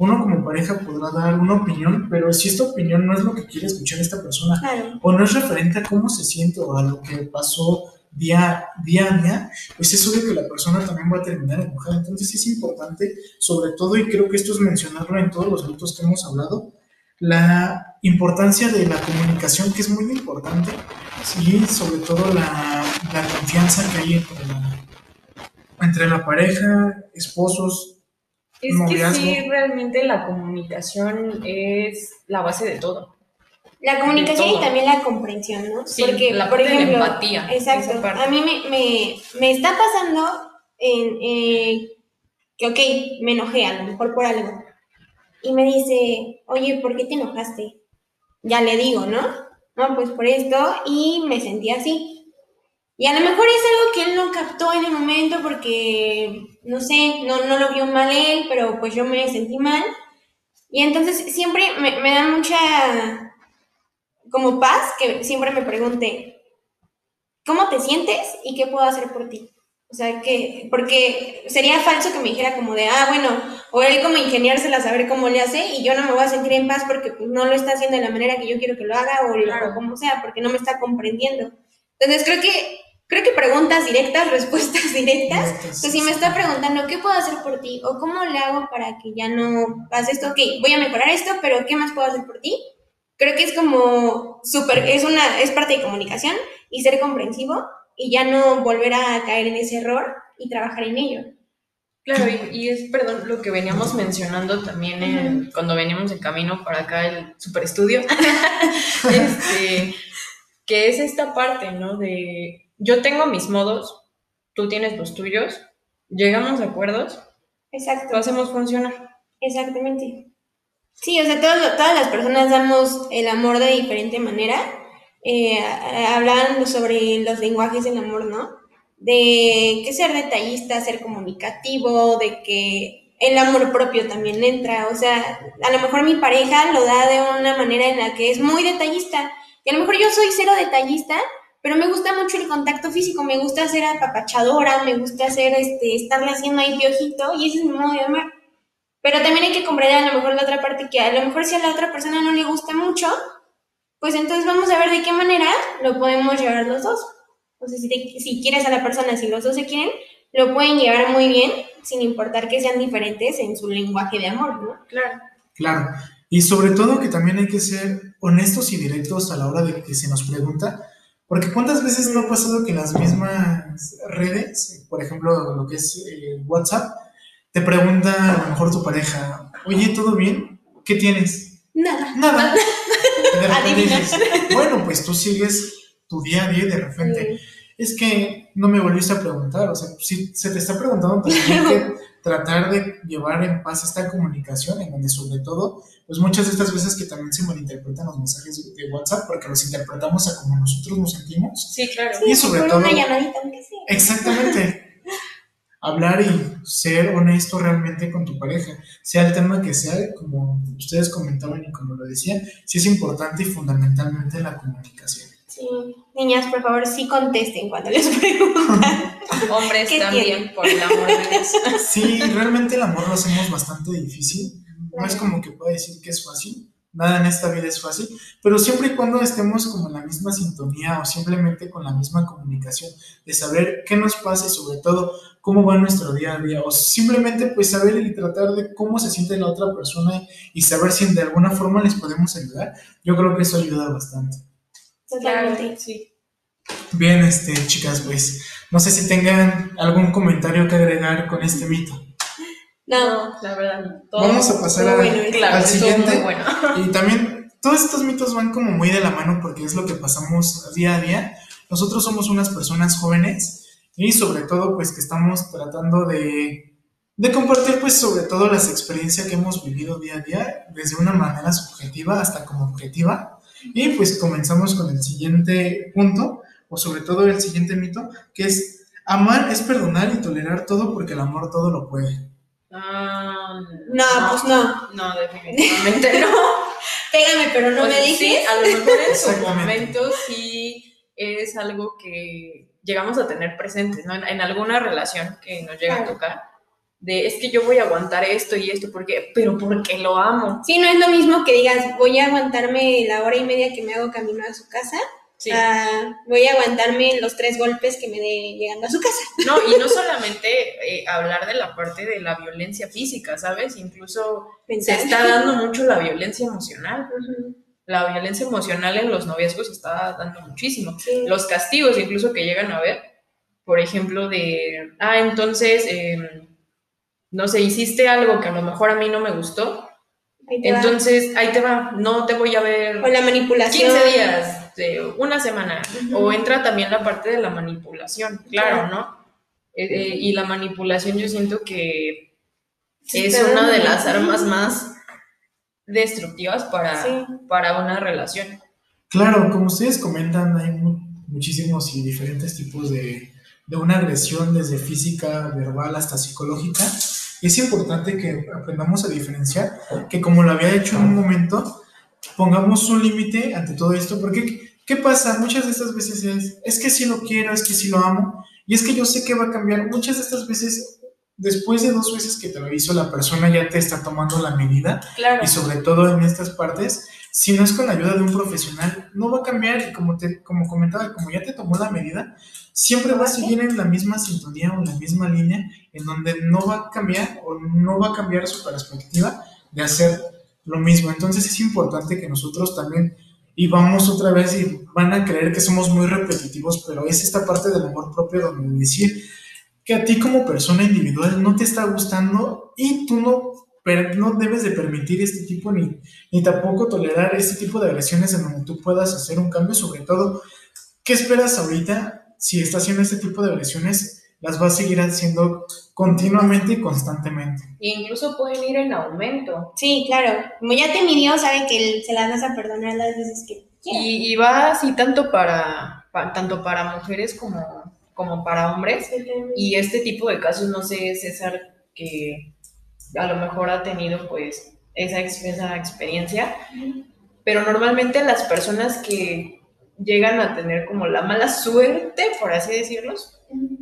uno como pareja podrá dar una opinión, pero si esta opinión no es lo que quiere escuchar esta persona claro. o no es referente a cómo se siente o a lo que pasó día, día a día, pues es obvio que la persona también va a terminar enojada. Entonces es importante, sobre todo, y creo que esto es mencionarlo en todos los minutos que hemos hablado, la importancia de la comunicación, que es muy importante, y sobre todo la, la confianza que hay entre la, entre la pareja, esposos, es que sí, realmente la comunicación es la base de todo. La comunicación y también la comprensión, ¿no? Sí, Porque, la por ejemplo, de empatía. Exacto. A mí me, me, me, está pasando en, eh, que, ok, me enojé a lo mejor por algo. Y me dice, oye, ¿por qué te enojaste? Ya le digo, ¿no? No, pues por esto. Y me sentí así. Y a lo mejor es algo que él no captó en el momento porque, no sé, no, no lo vio mal él, pero pues yo me sentí mal. Y entonces siempre me, me da mucha como paz que siempre me pregunte, ¿cómo te sientes y qué puedo hacer por ti? O sea, que, porque sería falso que me dijera como de, ah, bueno, o él como ingeniársela a saber cómo le hace y yo no me voy a sentir en paz porque pues, no lo está haciendo de la manera que yo quiero que lo haga o, o como sea, porque no me está comprendiendo. Entonces creo que creo que preguntas directas, *laughs* respuestas directas. Entonces, si me está preguntando, ¿qué puedo hacer por ti? ¿O cómo le hago para que ya no pase esto? Ok, voy a mejorar esto, pero ¿qué más puedo hacer por ti? Creo que es como súper, es una, es parte de comunicación y ser comprensivo y ya no volver a caer en ese error y trabajar en ello. Claro, y, es, perdón, lo que veníamos mencionando también cuando veníamos en camino para acá, el super estudio, *laughs* este, que es esta parte, ¿no? De yo tengo mis modos, tú tienes los tuyos, llegamos a acuerdos, Exacto. lo hacemos funcionar. Exactamente. Sí, o sea, todas las personas damos el amor de diferente manera. Eh, hablan sobre los lenguajes del amor, ¿no? De que ser detallista, ser comunicativo, de que el amor propio también entra. O sea, a lo mejor mi pareja lo da de una manera en la que es muy detallista. Y a lo mejor yo soy cero detallista, pero me gusta mucho el contacto físico, me gusta ser apapachadora, me gusta hacer, este, estarle haciendo ahí piojito, y ese es mi modo de amar. Pero también hay que comprender a lo mejor la otra parte, que a lo mejor si a la otra persona no le gusta mucho, pues entonces vamos a ver de qué manera lo podemos llevar los dos. O sea, si, si quieres a la persona, si los dos se quieren, lo pueden llevar muy bien, sin importar que sean diferentes en su lenguaje de amor, ¿no? Claro. Claro. Y sobre todo que también hay que ser honestos y directos a la hora de que se nos pregunta porque cuántas veces no ha pasado que en las mismas redes, por ejemplo, lo que es eh, WhatsApp, te pregunta a lo mejor tu pareja, oye, ¿todo bien? ¿Qué tienes? Nada. Nada. *laughs* bueno, pues tú sigues tu día a día y de repente, es que no me volviste a preguntar, o sea, si se te está preguntando, pues *laughs* que tratar de llevar en paz esta comunicación, en donde sobre todo, pues muchas de estas veces que también se malinterpretan los mensajes de WhatsApp, porque los interpretamos a como nosotros nos sentimos. Sí, claro. y sobre todo... Una llamadita, Exactamente. *laughs* Hablar y ser honesto realmente con tu pareja, sea el tema que sea, como ustedes comentaban y como lo decían, sí es importante y fundamentalmente la comunicación. Sí. Niñas, por favor, sí contesten cuando les preguntan. *laughs* Hombres también, por el amor de Dios. *laughs* Sí, realmente el amor lo hacemos bastante difícil. No es como que pueda decir que es fácil. Nada en esta vida es fácil, pero siempre y cuando estemos como en la misma sintonía o simplemente con la misma comunicación de saber qué nos pasa y sobre todo cómo va nuestro día a día o simplemente pues saber y tratar de cómo se siente la otra persona y saber si de alguna forma les podemos ayudar, yo creo que eso ayuda bastante. Totalmente. sí. Bien, este, chicas, pues no sé si tengan algún comentario que agregar con este mito. No, la verdad. Vamos a pasar al siguiente. *laughs* Y también todos estos mitos van como muy de la mano porque es lo que pasamos día a día. Nosotros somos unas personas jóvenes y sobre todo pues que estamos tratando de, de compartir pues sobre todo las experiencias que hemos vivido día a día desde una manera subjetiva hasta como objetiva y pues comenzamos con el siguiente punto, o sobre todo el siguiente mito, que es amar es perdonar y tolerar todo porque el amor todo lo puede. Ah, no, pues no. No, definitivamente no. *laughs* Pégame, pero no me dices. Sí, a lo mejor en su momento sí es algo que llegamos a tener presentes, ¿no? En, alguna relación que nos llega a tocar de es que yo voy a aguantar esto y esto, porque, pero porque lo amo. Sí, no es lo mismo que digas, voy a aguantarme la hora y media que me hago camino a su casa, Sí. Voy a aguantarme los tres golpes que me dé llegando a su casa. *laughs* No, y no solamente eh, hablar de la parte de la violencia física, ¿sabes? Incluso se está dando mucho la violencia emocional. La violencia emocional en los noviazgos se está dando muchísimo. Los castigos incluso que llegan a ver, por ejemplo, de, ah, entonces, em, no sé, hiciste algo que a lo mejor a mí no me gustó, entonces ahí te va, no te voy a ver. O la manipulación. 15 días una semana. O entra también la parte de la manipulación, claro, ¿no? Eh, eh, y la manipulación yo siento que es una de las armas más destructivas para, para una relación. Claro, como ustedes comentan, hay muchísimos y diferentes tipos de, de una agresión, desde física, verbal hasta psicológica. Es importante que aprendamos a diferenciar, que como lo había hecho en un momento, pongamos un límite ante todo esto, porque ¿qué pasa? Muchas de estas veces es, es que si lo quiero, es que si lo amo, y es que yo sé que va a cambiar. Muchas de estas veces, después de dos veces que te lo hizo, la persona ya te está tomando la medida, y sobre todo en estas partes, si no es con la ayuda de un profesional, no va a cambiar, y como, te, como comentaba, como ya te tomó la medida, siempre va a seguir en la misma sintonía o en la misma línea, en donde no va a cambiar o no va a cambiar su perspectiva de hacer lo mismo. Entonces es importante que nosotros también, y vamos otra vez y van a creer que somos muy repetitivos, pero es esta parte del amor propio donde decir que a ti como persona individual no te está gustando y tú no, no debes de permitir este tipo ni, ni tampoco tolerar este tipo de agresiones en donde tú puedas hacer un cambio, sobre todo, ¿qué esperas ahorita si estás haciendo este tipo de agresiones? las va a seguir haciendo continuamente y constantemente. E incluso pueden ir en aumento. Sí, claro. Como ya te midió, sabe que se las vas a perdonar las veces que Y, va así tanto para, tanto para mujeres como, como para hombres. Y este tipo de casos, no sé, César, que a lo mejor ha tenido pues esa, esa experiencia, pero normalmente las personas que llegan a tener como la mala suerte, por así decirlo,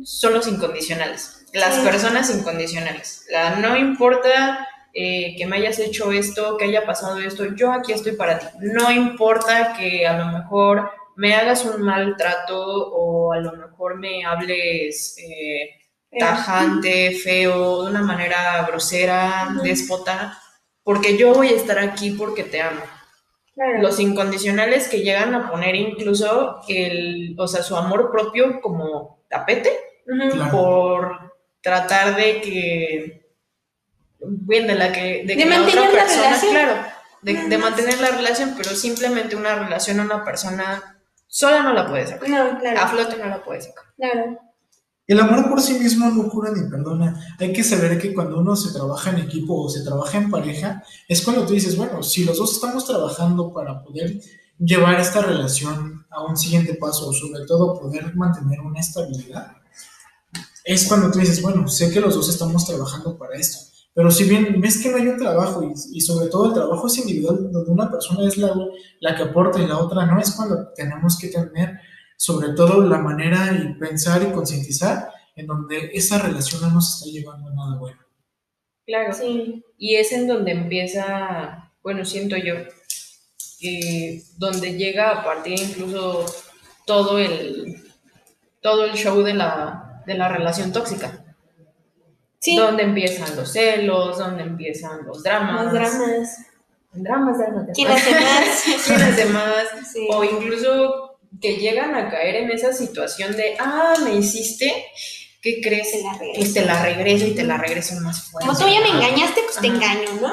son los incondicionales, las personas incondicionales. La, no importa eh, que me hayas hecho esto, que haya pasado esto, yo aquí estoy para ti. No importa que a lo mejor me hagas un maltrato o a lo mejor me hables eh, tajante, feo, de una manera grosera, déspota, porque yo voy a estar aquí porque te amo. Los incondicionales que llegan a poner incluso el, o sea, su amor propio como tapete por tratar de que, bien, de la que, de, que otra persona, claro, de, mantener la relación, pero simplemente una relación a una persona sola no la puede sacar. No, claro. A flote no la puede sacar. Claro. El amor por sí mismo no cura ni perdona. Hay que saber que cuando uno se trabaja en equipo o se trabaja en pareja, es cuando tú dices, bueno, si los dos estamos trabajando para poder llevar esta relación a un siguiente paso, o sobre todo poder mantener una estabilidad, es cuando tú dices, bueno, sé que los dos estamos trabajando para esto, pero si bien ves que no hay un trabajo y, sobre todo el trabajo es individual, donde una persona es la, la que aporta y la otra no, es cuando tenemos que tener sobre todo la manera y pensar y concientizar en donde esa relación no nos está llevando a nada bueno. Claro, sí. Y es en donde empieza, bueno, siento yo, donde llega a partir incluso todo el, todo el show de la, de la relación tóxica. Sí. Donde empiezan los celos, donde empiezan los dramas. Los dramas. Dramas, dramas, ¿Quién hace más? *laughs* ¿Quién hace más? O incluso que llegan a caer en esa situación de, ah, me hiciste, ¿qué crees? Te la regreso. Y te la regreso y te la regreso más fuerte. Como tú ya me engañaste, pues te engaño, ¿no?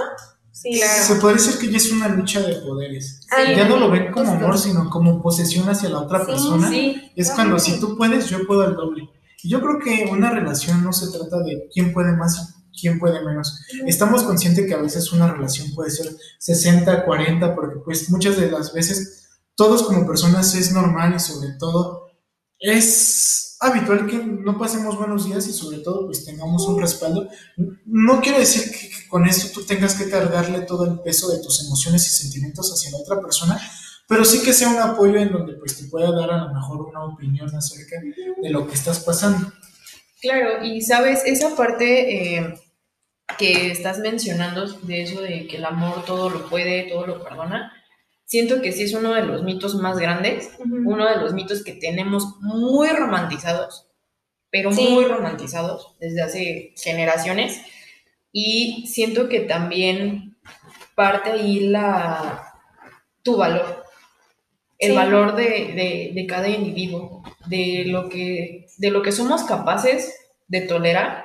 Se puede decir que ya es una lucha de poderes. ya no lo ven como amor, sino como posesión hacia la otra persona. Es cuando si tú puedes, yo puedo al doble. Y yo creo que una relación no se trata de quién puede más y quién puede menos. Estamos conscientes que a veces una relación puede ser 60, 40, porque pues muchas de las veces todos como personas es normal y sobre todo es habitual que no pasemos buenos días y sobre todo pues tengamos un respaldo. No quiero decir que, con esto tú tengas que cargarle todo el peso de tus emociones y sentimientos hacia la otra persona, pero sí que sea un apoyo en donde pues te pueda dar a lo mejor una opinión acerca de lo que estás pasando. Claro, y sabes, esa parte eh, que estás mencionando de eso de que el amor todo lo puede, todo lo perdona, siento que sí es uno de los mitos más grandes, Ujú. uno de los mitos que tenemos muy romantizados, pero Sí. muy romantizados desde hace generaciones. Y siento que también parte ahí la, tu valor, el Sí. valor de, de- de cada individuo, de lo, que, de lo que somos capaces de tolerar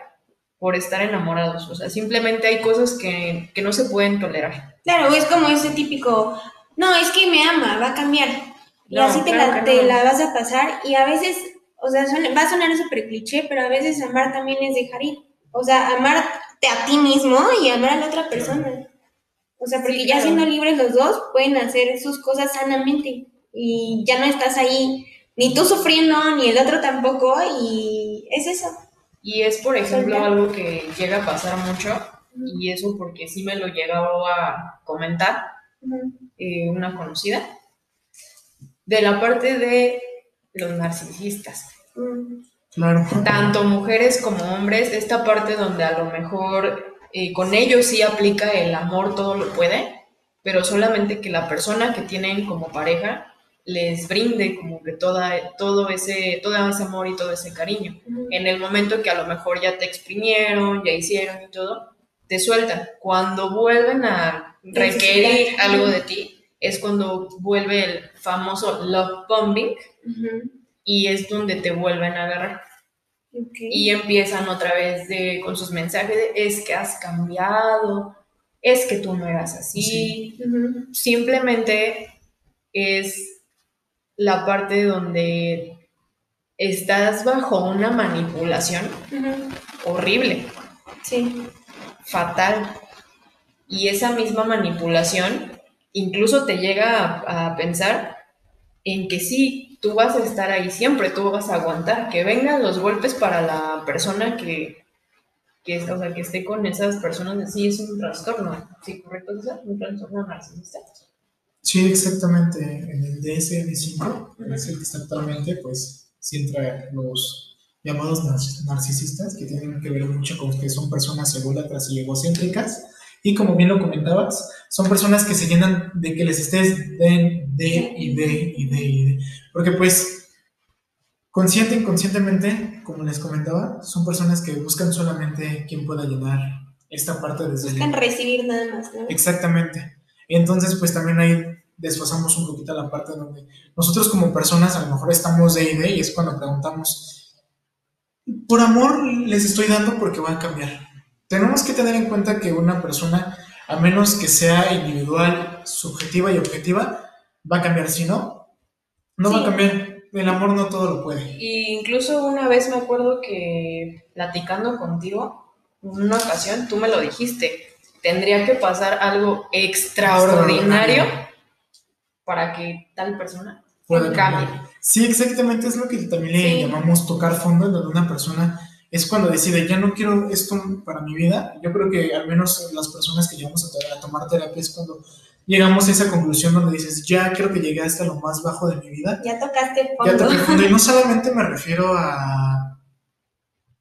por estar enamorados. O sea, simplemente hay cosas que, que no se pueden tolerar. Claro, es como ese típico, no, es que me ama, va a cambiar. Y No, así te, claro la, que te no. la vas a pasar y a veces, o sea, suena- va a sonar súper cliché, pero a veces amar también es dejar ir. O sea, amarte a ti mismo y amar a la otra persona. O sea, porque Sí, ya claro. siendo libres los dos, pueden hacer sus cosas sanamente y ya no estás ahí, ni tú sufriendo, ni el otro tampoco, y es eso. Y es, por ejemplo, algo que llega a pasar mucho, y eso porque sí me lo llegó a comentar eh, una conocida, de la parte de los narcisistas. Claro. Tanto mujeres como hombres, esta parte donde a lo mejor eh, con ellos sí aplica el amor, todo lo puede, pero solamente que la persona que tienen como pareja les brinde como que toda, todo, ese, todo ese amor y todo ese cariño. En el momento que a lo mejor ya te exprimieron, ya hicieron y todo, te sueltan. Cuando vuelven a Necesitar. algo de ti, es cuando vuelve el famoso love bombing y es donde te vuelven a agarrar. Y empiezan otra vez de, con sus mensajes de, es que has cambiado, es que tú no eras así. Sí. Simplemente es la parte donde estás bajo una manipulación horrible, Sí. fatal. Y esa misma manipulación incluso te llega a, pensar en que sí, tú vas a estar ahí siempre, tú vas a aguantar, que vengan los golpes para la persona que, que, o sea, que esté con esas personas, sí es un trastorno, ¿sí correcto? ¿Es un trastorno narcisista? Sí, exactamente. En el DSM-5, que es el que está actualmente, pues sí entra los llamados nar- narcisistas, que tienen que ver mucho con que son personas ególatras y egocéntricas. Y como bien lo comentabas, son personas que se llenan de que les estés de, de y de y de y de. Porque pues, consciente inconscientemente, como les comentaba, son personas que buscan solamente quien pueda llenar esta parte desde el- Buscan recibir nada más, ¿no? Exactamente. Entonces, pues también ahí desfasamos un poquito la parte donde nosotros como personas a lo mejor estamos de idea y es cuando preguntamos, por amor les estoy dando porque van a cambiar. Tenemos que tener en cuenta que una persona, a menos que sea individual, subjetiva y objetiva, va a cambiar. Si no, no va a cambiar. El amor no todo lo puede. Y incluso una vez me acuerdo que platicando contigo, una ocasión, tú me lo dijiste, tendría que pasar algo extraordinario para que tal persona cambie. Sí, exactamente, es lo que también le Sí. llamamos tocar fondo, en donde una persona es cuando decide, ya no quiero esto para mi vida. Yo creo que al menos las personas que llegamos a, to- a tomar terapia es cuando llegamos a esa conclusión donde dices, ya creo que llegué hasta lo más bajo de mi vida. Ya tocaste Ya fondo. toqué fondo. Y no *laughs* solamente me refiero a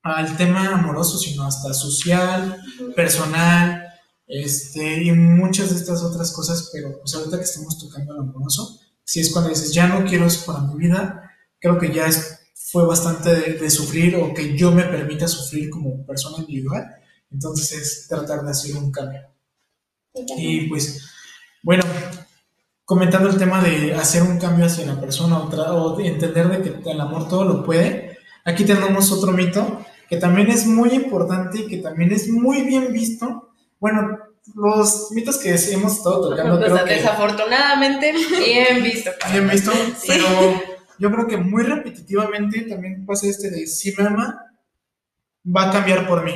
al tema amoroso, sino hasta social, personal, este, y muchas de estas otras cosas, pero pues ahorita que estamos tocando lo amoroso, si es cuando dices, ya no quiero eso para mi vida, creo que ya es, fue bastante de, de sufrir o que yo me permita sufrir como persona individual, entonces es tratar de hacer un cambio. Y pues, bueno, comentando el tema de hacer un cambio hacia la persona o, o de entender de que el amor todo lo puede, aquí tenemos otro mito que también es muy importante y que también es muy bien visto. Bueno, los mitos que hemos estado tocando Pues, creo que desafortunadamente, bien visto. bien visto, Sí. pero yo creo que muy repetitivamente también pasa este de si me ama, va a cambiar por mí.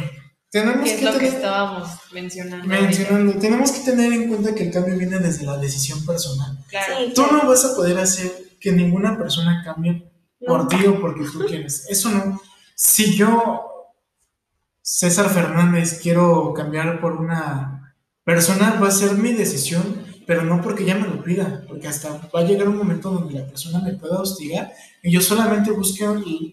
Tenemos Que es que lo que tener- estábamos mencionando. mencionando, tenemos que tener en cuenta que el cambio viene desde la decisión personal. Claro. Sí, Tú claro. no vas a poder hacer que ninguna persona cambie por No. ti o porque tú *laughs* quieres. Eso no. Si yo, César Fernández, quiero cambiar por una persona, va a ser mi decisión, pero no porque ella me lo pida, porque hasta va a llegar un momento donde la persona me pueda hostigar y yo solamente busque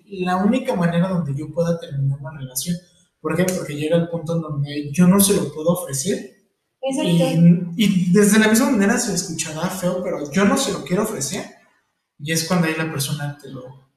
la única manera donde yo pueda terminar la relación. ¿Por qué? Porque llega el punto donde yo no se lo puedo ofrecer Y, y, desde la misma manera se escuchará feo, pero yo no se lo quiero ofrecer. Y es cuando ahí la persona te lo,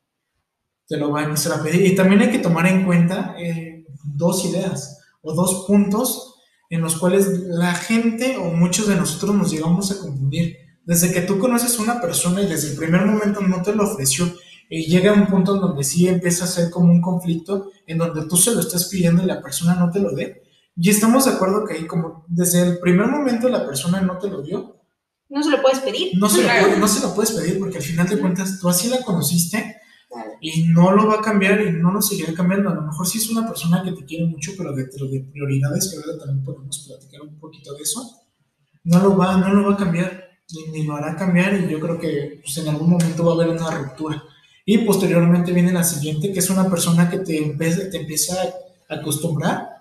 te lo va a empezar a pedir. Y también hay que tomar en cuenta eh, dos ideas o dos puntos en los cuales la gente o muchos de nosotros nos llegamos a confundir. Desde que tú conoces a una persona y desde el primer momento no te lo ofreció, y llega un punto en donde sí empieza a ser como un conflicto, en donde tú se lo estás pidiendo y la persona no te lo dé. Y estamos de acuerdo que ahí como desde el primer momento la persona no te lo dio. No se lo puedes pedir. No se, lo, no se lo puedes pedir porque al final de cuentas tú así la conociste y no lo va a cambiar y no lo seguirá cambiando. A lo mejor sí es una persona que te quiere mucho, pero de, de prioridades, que ahora también podemos platicar un poquito de eso, no lo va, no lo va a cambiar, ni, lo hará cambiar y yo creo que pues, en algún momento va a haber una ruptura. Y posteriormente viene la siguiente, que es una persona que te, empieza, te empieza a acostumbrar,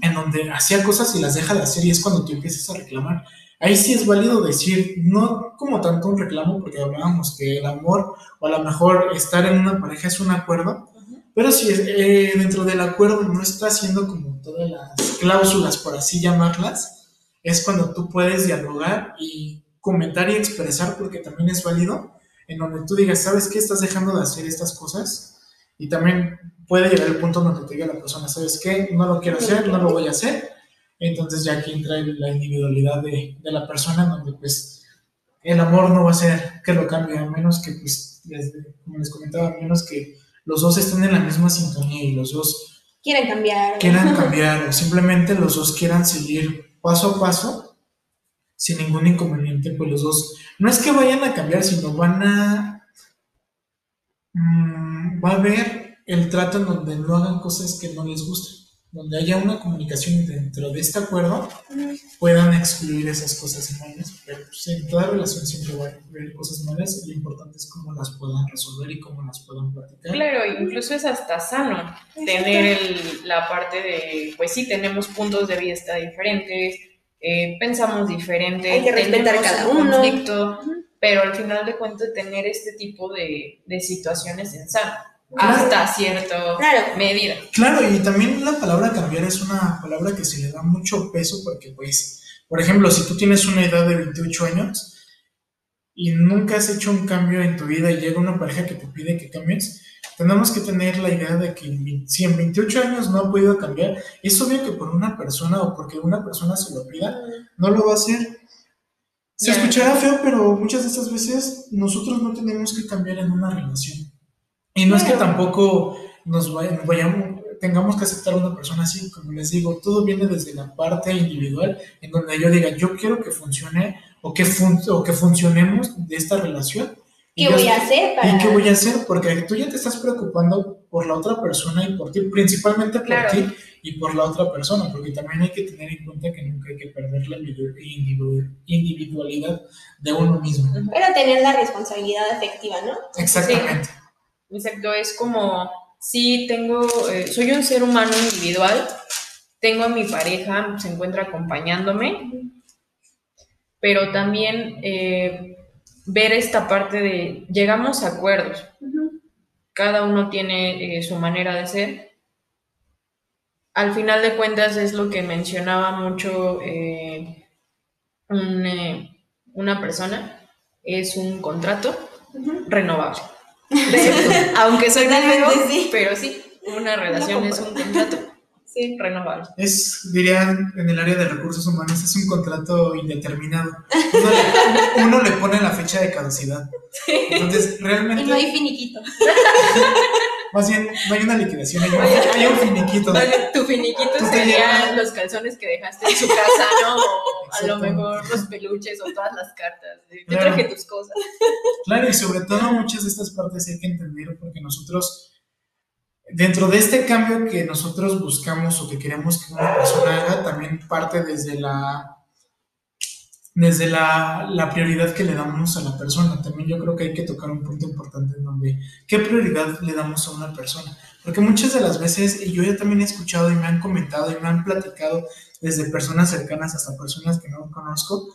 en donde hacía cosas y las deja de hacer y es cuando tú empiezas a reclamar. Ahí sí es válido decir, no como tanto un reclamo, porque hablábamos que el amor o a lo mejor estar en una pareja es un acuerdo, pero si eh, dentro del acuerdo no está haciendo como todas las cláusulas, por así llamarlas, es cuando tú puedes dialogar y comentar y expresar, porque también es válido, en donde tú digas, ¿sabes qué? Estás dejando de hacer estas cosas. Y también puede llegar el punto donde te diga la persona, ¿sabes qué? No lo quiero hacer, no lo voy a hacer entonces ya aquí entra la individualidad de, de, la persona, donde pues el amor no va a ser que lo cambie, a menos que pues, como les comentaba, a menos que los dos estén en la misma sintonía y los dos quieran cambiar. Quieran *laughs* cambiar o simplemente los dos quieran seguir paso a paso sin ningún inconveniente, pues los dos no es que vayan a cambiar, sino van a... Mm, va a haber el trato en donde no hagan cosas que no les gusten donde haya una comunicación dentro de este acuerdo, puedan excluir esas cosas malas, pero pues, en toda relación siempre va a haber cosas malas, lo importante es cómo las puedan resolver y cómo las puedan platicar. Claro, incluso es hasta sano tener la parte de, pues sí, tenemos puntos de vista diferentes, eh, pensamos diferente, hay que respetar cada uno. Conflicto, pero al final de cuentas tener este tipo de, de situaciones en sano hasta cierto medida. Claro, y también la palabra cambiar es una palabra que se le da mucho peso porque, pues, por ejemplo, si tú tienes una edad de 28 años y nunca has hecho un cambio en tu vida y llega una pareja que te pide que cambies, tenemos que tener la idea de que si en 28 años no ha podido cambiar, es obvio que por una persona o porque una persona se lo pida, no lo va a hacer. Se escuchará feo, pero muchas de estas veces nosotros no tenemos que cambiar en una relación. Y no es que tampoco nos vayamos, tengamos que aceptar a una persona así, como les digo, todo viene desde la parte individual, en donde yo diga, yo quiero que funcione o que, o que funcionemos de esta relación. ¿Qué voy a hacer para...? ¿Y qué voy a hacer? Porque tú ya te estás preocupando por la otra persona y por ti, principalmente por ti y por la otra persona, porque también hay que tener en cuenta que nunca hay que perder la individualidad de uno mismo. Pero tener la responsabilidad efectiva, ¿no? Exactamente. Exacto, es como, sí, tengo, eh, soy un ser humano individual, tengo a mi pareja, se encuentra acompañándome, pero también eh, ver esta parte de, llegamos a acuerdos, cada uno tiene eh, su manera de ser. Al final de cuentas es lo que mencionaba mucho una persona, es un contrato renovable. Aunque soy nuevo, sí. pero sí, una relación es un contrato sí. renovable. Es, dirían en el área de recursos humanos, es un contrato indeterminado. Uno le, *laughs* pone la fecha de caducidad. Entonces, realmente... Y no hay finiquito. *laughs* Más bien, no hay una liquidación, hay un, hay un finiquito. tu finiquito serían los calzones que dejaste en su casa, ¿no? O a lo mejor los peluches o todas las cartas. Te traje tus cosas. Claro, y sobre todo muchas de estas partes hay que entender porque nosotros, dentro de este cambio que nosotros buscamos o que queremos que una persona haga, también parte desde la desde la, la, prioridad que le damos a la persona. También yo creo que hay que tocar un punto importante en donde, ¿qué prioridad le damos a una persona? Porque muchas de las veces, y yo ya también he escuchado y me han comentado y me han platicado desde personas cercanas hasta personas que no conozco,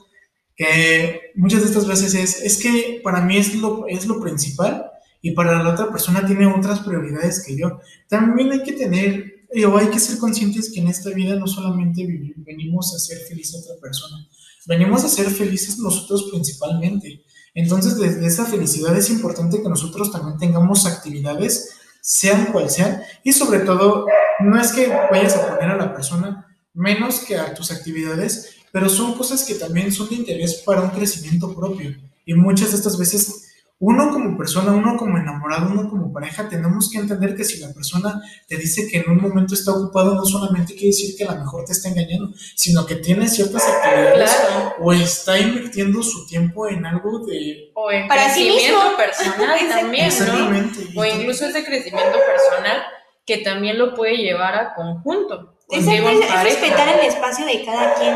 que muchas de estas veces es, es que para mí es lo, es lo principal y para la otra persona tiene otras prioridades que yo. También hay que tener o hay que ser conscientes que en esta vida no solamente venimos a ser feliz a otra persona, venimos a ser felices nosotros principalmente. Entonces, desde esa felicidad es importante que nosotros también tengamos actividades, sean cual sean, y sobre todo, no es que vayas a poner a la persona menos que a tus actividades, pero son cosas que también son de interés para un crecimiento propio. Y muchas de estas veces uno como persona, uno como enamorado, uno como pareja, tenemos que entender que si la persona te dice que en un momento está ocupado, no solamente quiere decir que a lo mejor te está engañando, sino que tiene ciertas actividades o está invirtiendo su tiempo en algo de... O en crecimiento personal *laughs* también, ¿no? O incluso ese crecimiento personal que también lo puede llevar a conjunto. Es, es respetar el espacio de cada quien.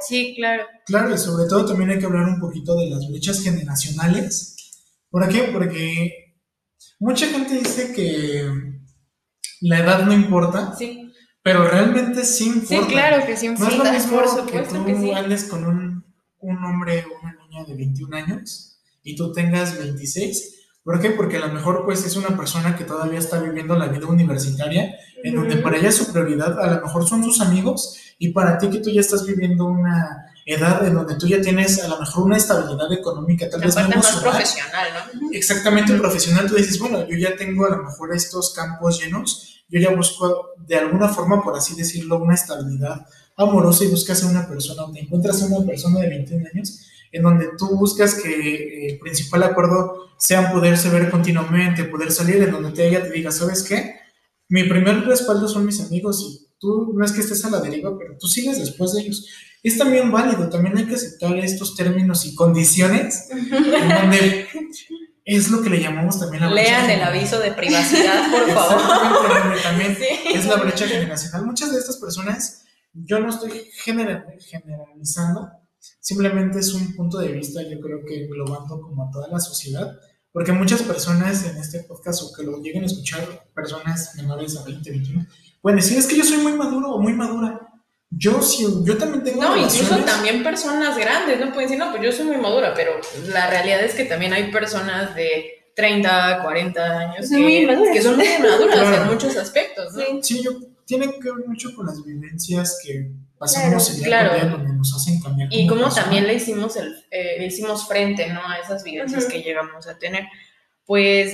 Sí, claro. Claro, y sobre todo también hay que hablar un poquito de las brechas generacionales ¿Por qué? Porque mucha gente dice que la edad no importa. Sí. Pero realmente sí importa. Sí, claro que sí importa. No es lo mismo que tú andes con un, un hombre o una niña de 21 años y tú tengas 26. ¿Por qué? Porque a lo mejor pues es una persona que todavía está viviendo la vida universitaria, en donde para ella su prioridad a lo mejor son sus amigos y para ti que tú ya estás viviendo una edad en donde tú ya tienes a lo mejor una estabilidad económica, tal vez no más profesional, ¿no? Exactamente, profesional, tú dices, bueno, yo ya tengo a lo mejor estos campos llenos, yo ya busco de alguna forma, por así decirlo, una estabilidad amorosa y buscas a una persona, o te encuentras a una persona de 21 años, en donde tú buscas que el principal acuerdo sea poderse ver continuamente, poder salir, en donde ella te diga, ¿sabes qué? Mi primer respaldo son mis amigos y tú no es que estés a la deriva, pero tú sigues después de ellos es también válido, también hay que aceptar estos términos y condiciones en donde es lo que le llamamos también la brecha. Lean el aviso de privacidad, por favor. *laughs* también es la brecha generacional. Muchas de estas personas, yo no estoy generalizando, simplemente es un punto de vista, yo creo que englobando como a toda la sociedad, porque muchas personas en este podcast o que lo lleguen a escuchar, personas menores a 20, 21, pueden decir, es que yo soy muy maduro o muy madura. Yo sí, yo también tengo. No, incluso también personas grandes, ¿no? Pueden decir, no, pues yo soy muy madura, pero la realidad es que también hay personas de 30, 40 años que, que, son muy maduras en muchos aspectos, ¿no? Sí, yo, tiene que ver mucho con las vivencias que pasamos en el día claro. donde nos hacen cambiar. Y como también le hicimos, el, eh, le hicimos frente, ¿no? A esas vivencias que llegamos a tener. Pues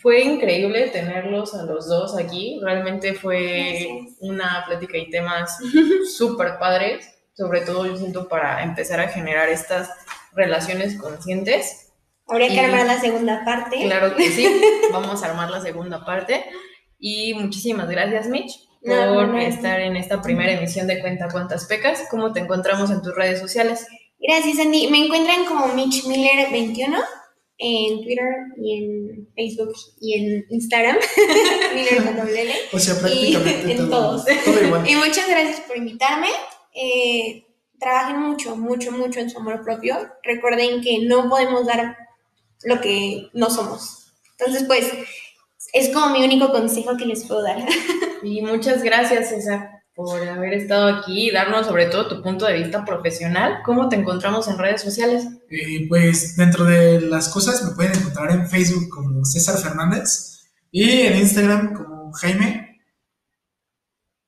fue increíble tenerlos a los dos aquí. Realmente fue una plática y temas *laughs* súper padres. Sobre todo yo siento para empezar a generar estas relaciones conscientes. Habría que armar la segunda parte. Claro que sí. *laughs* Vamos a armar la segunda parte. Y muchísimas gracias, Mitch, por estar en esta primera emisión de Cuenta Cuántas Pecas. ¿Cómo te encontramos en tus redes sociales? Gracias, Andy. Me encuentran como Mitch Miller 21 en Twitter y en Facebook y en Instagram, *laughs* O sea, prácticamente y, en todos. y muchas gracias por invitarme. Eh, trabajen mucho, mucho, mucho en su amor propio. Recuerden que no podemos dar lo que no somos. Entonces, pues, es como mi único consejo que les puedo dar. *laughs* y muchas gracias, César por haber estado aquí y darnos sobre todo tu punto de vista profesional. ¿Cómo te encontramos en redes sociales? Eh, pues dentro de las cosas me pueden encontrar en Facebook como César Fernández y en Instagram como Jaime.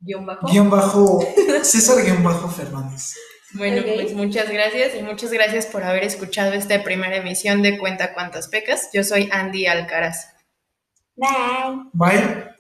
Guión bajo. Guión bajo *laughs* César guion bajo Fernández. Bueno, pues muchas gracias y muchas gracias por haber escuchado esta primera emisión de Cuenta Cuántas Pecas. Yo soy Andy Alcaraz. Bye. Bye.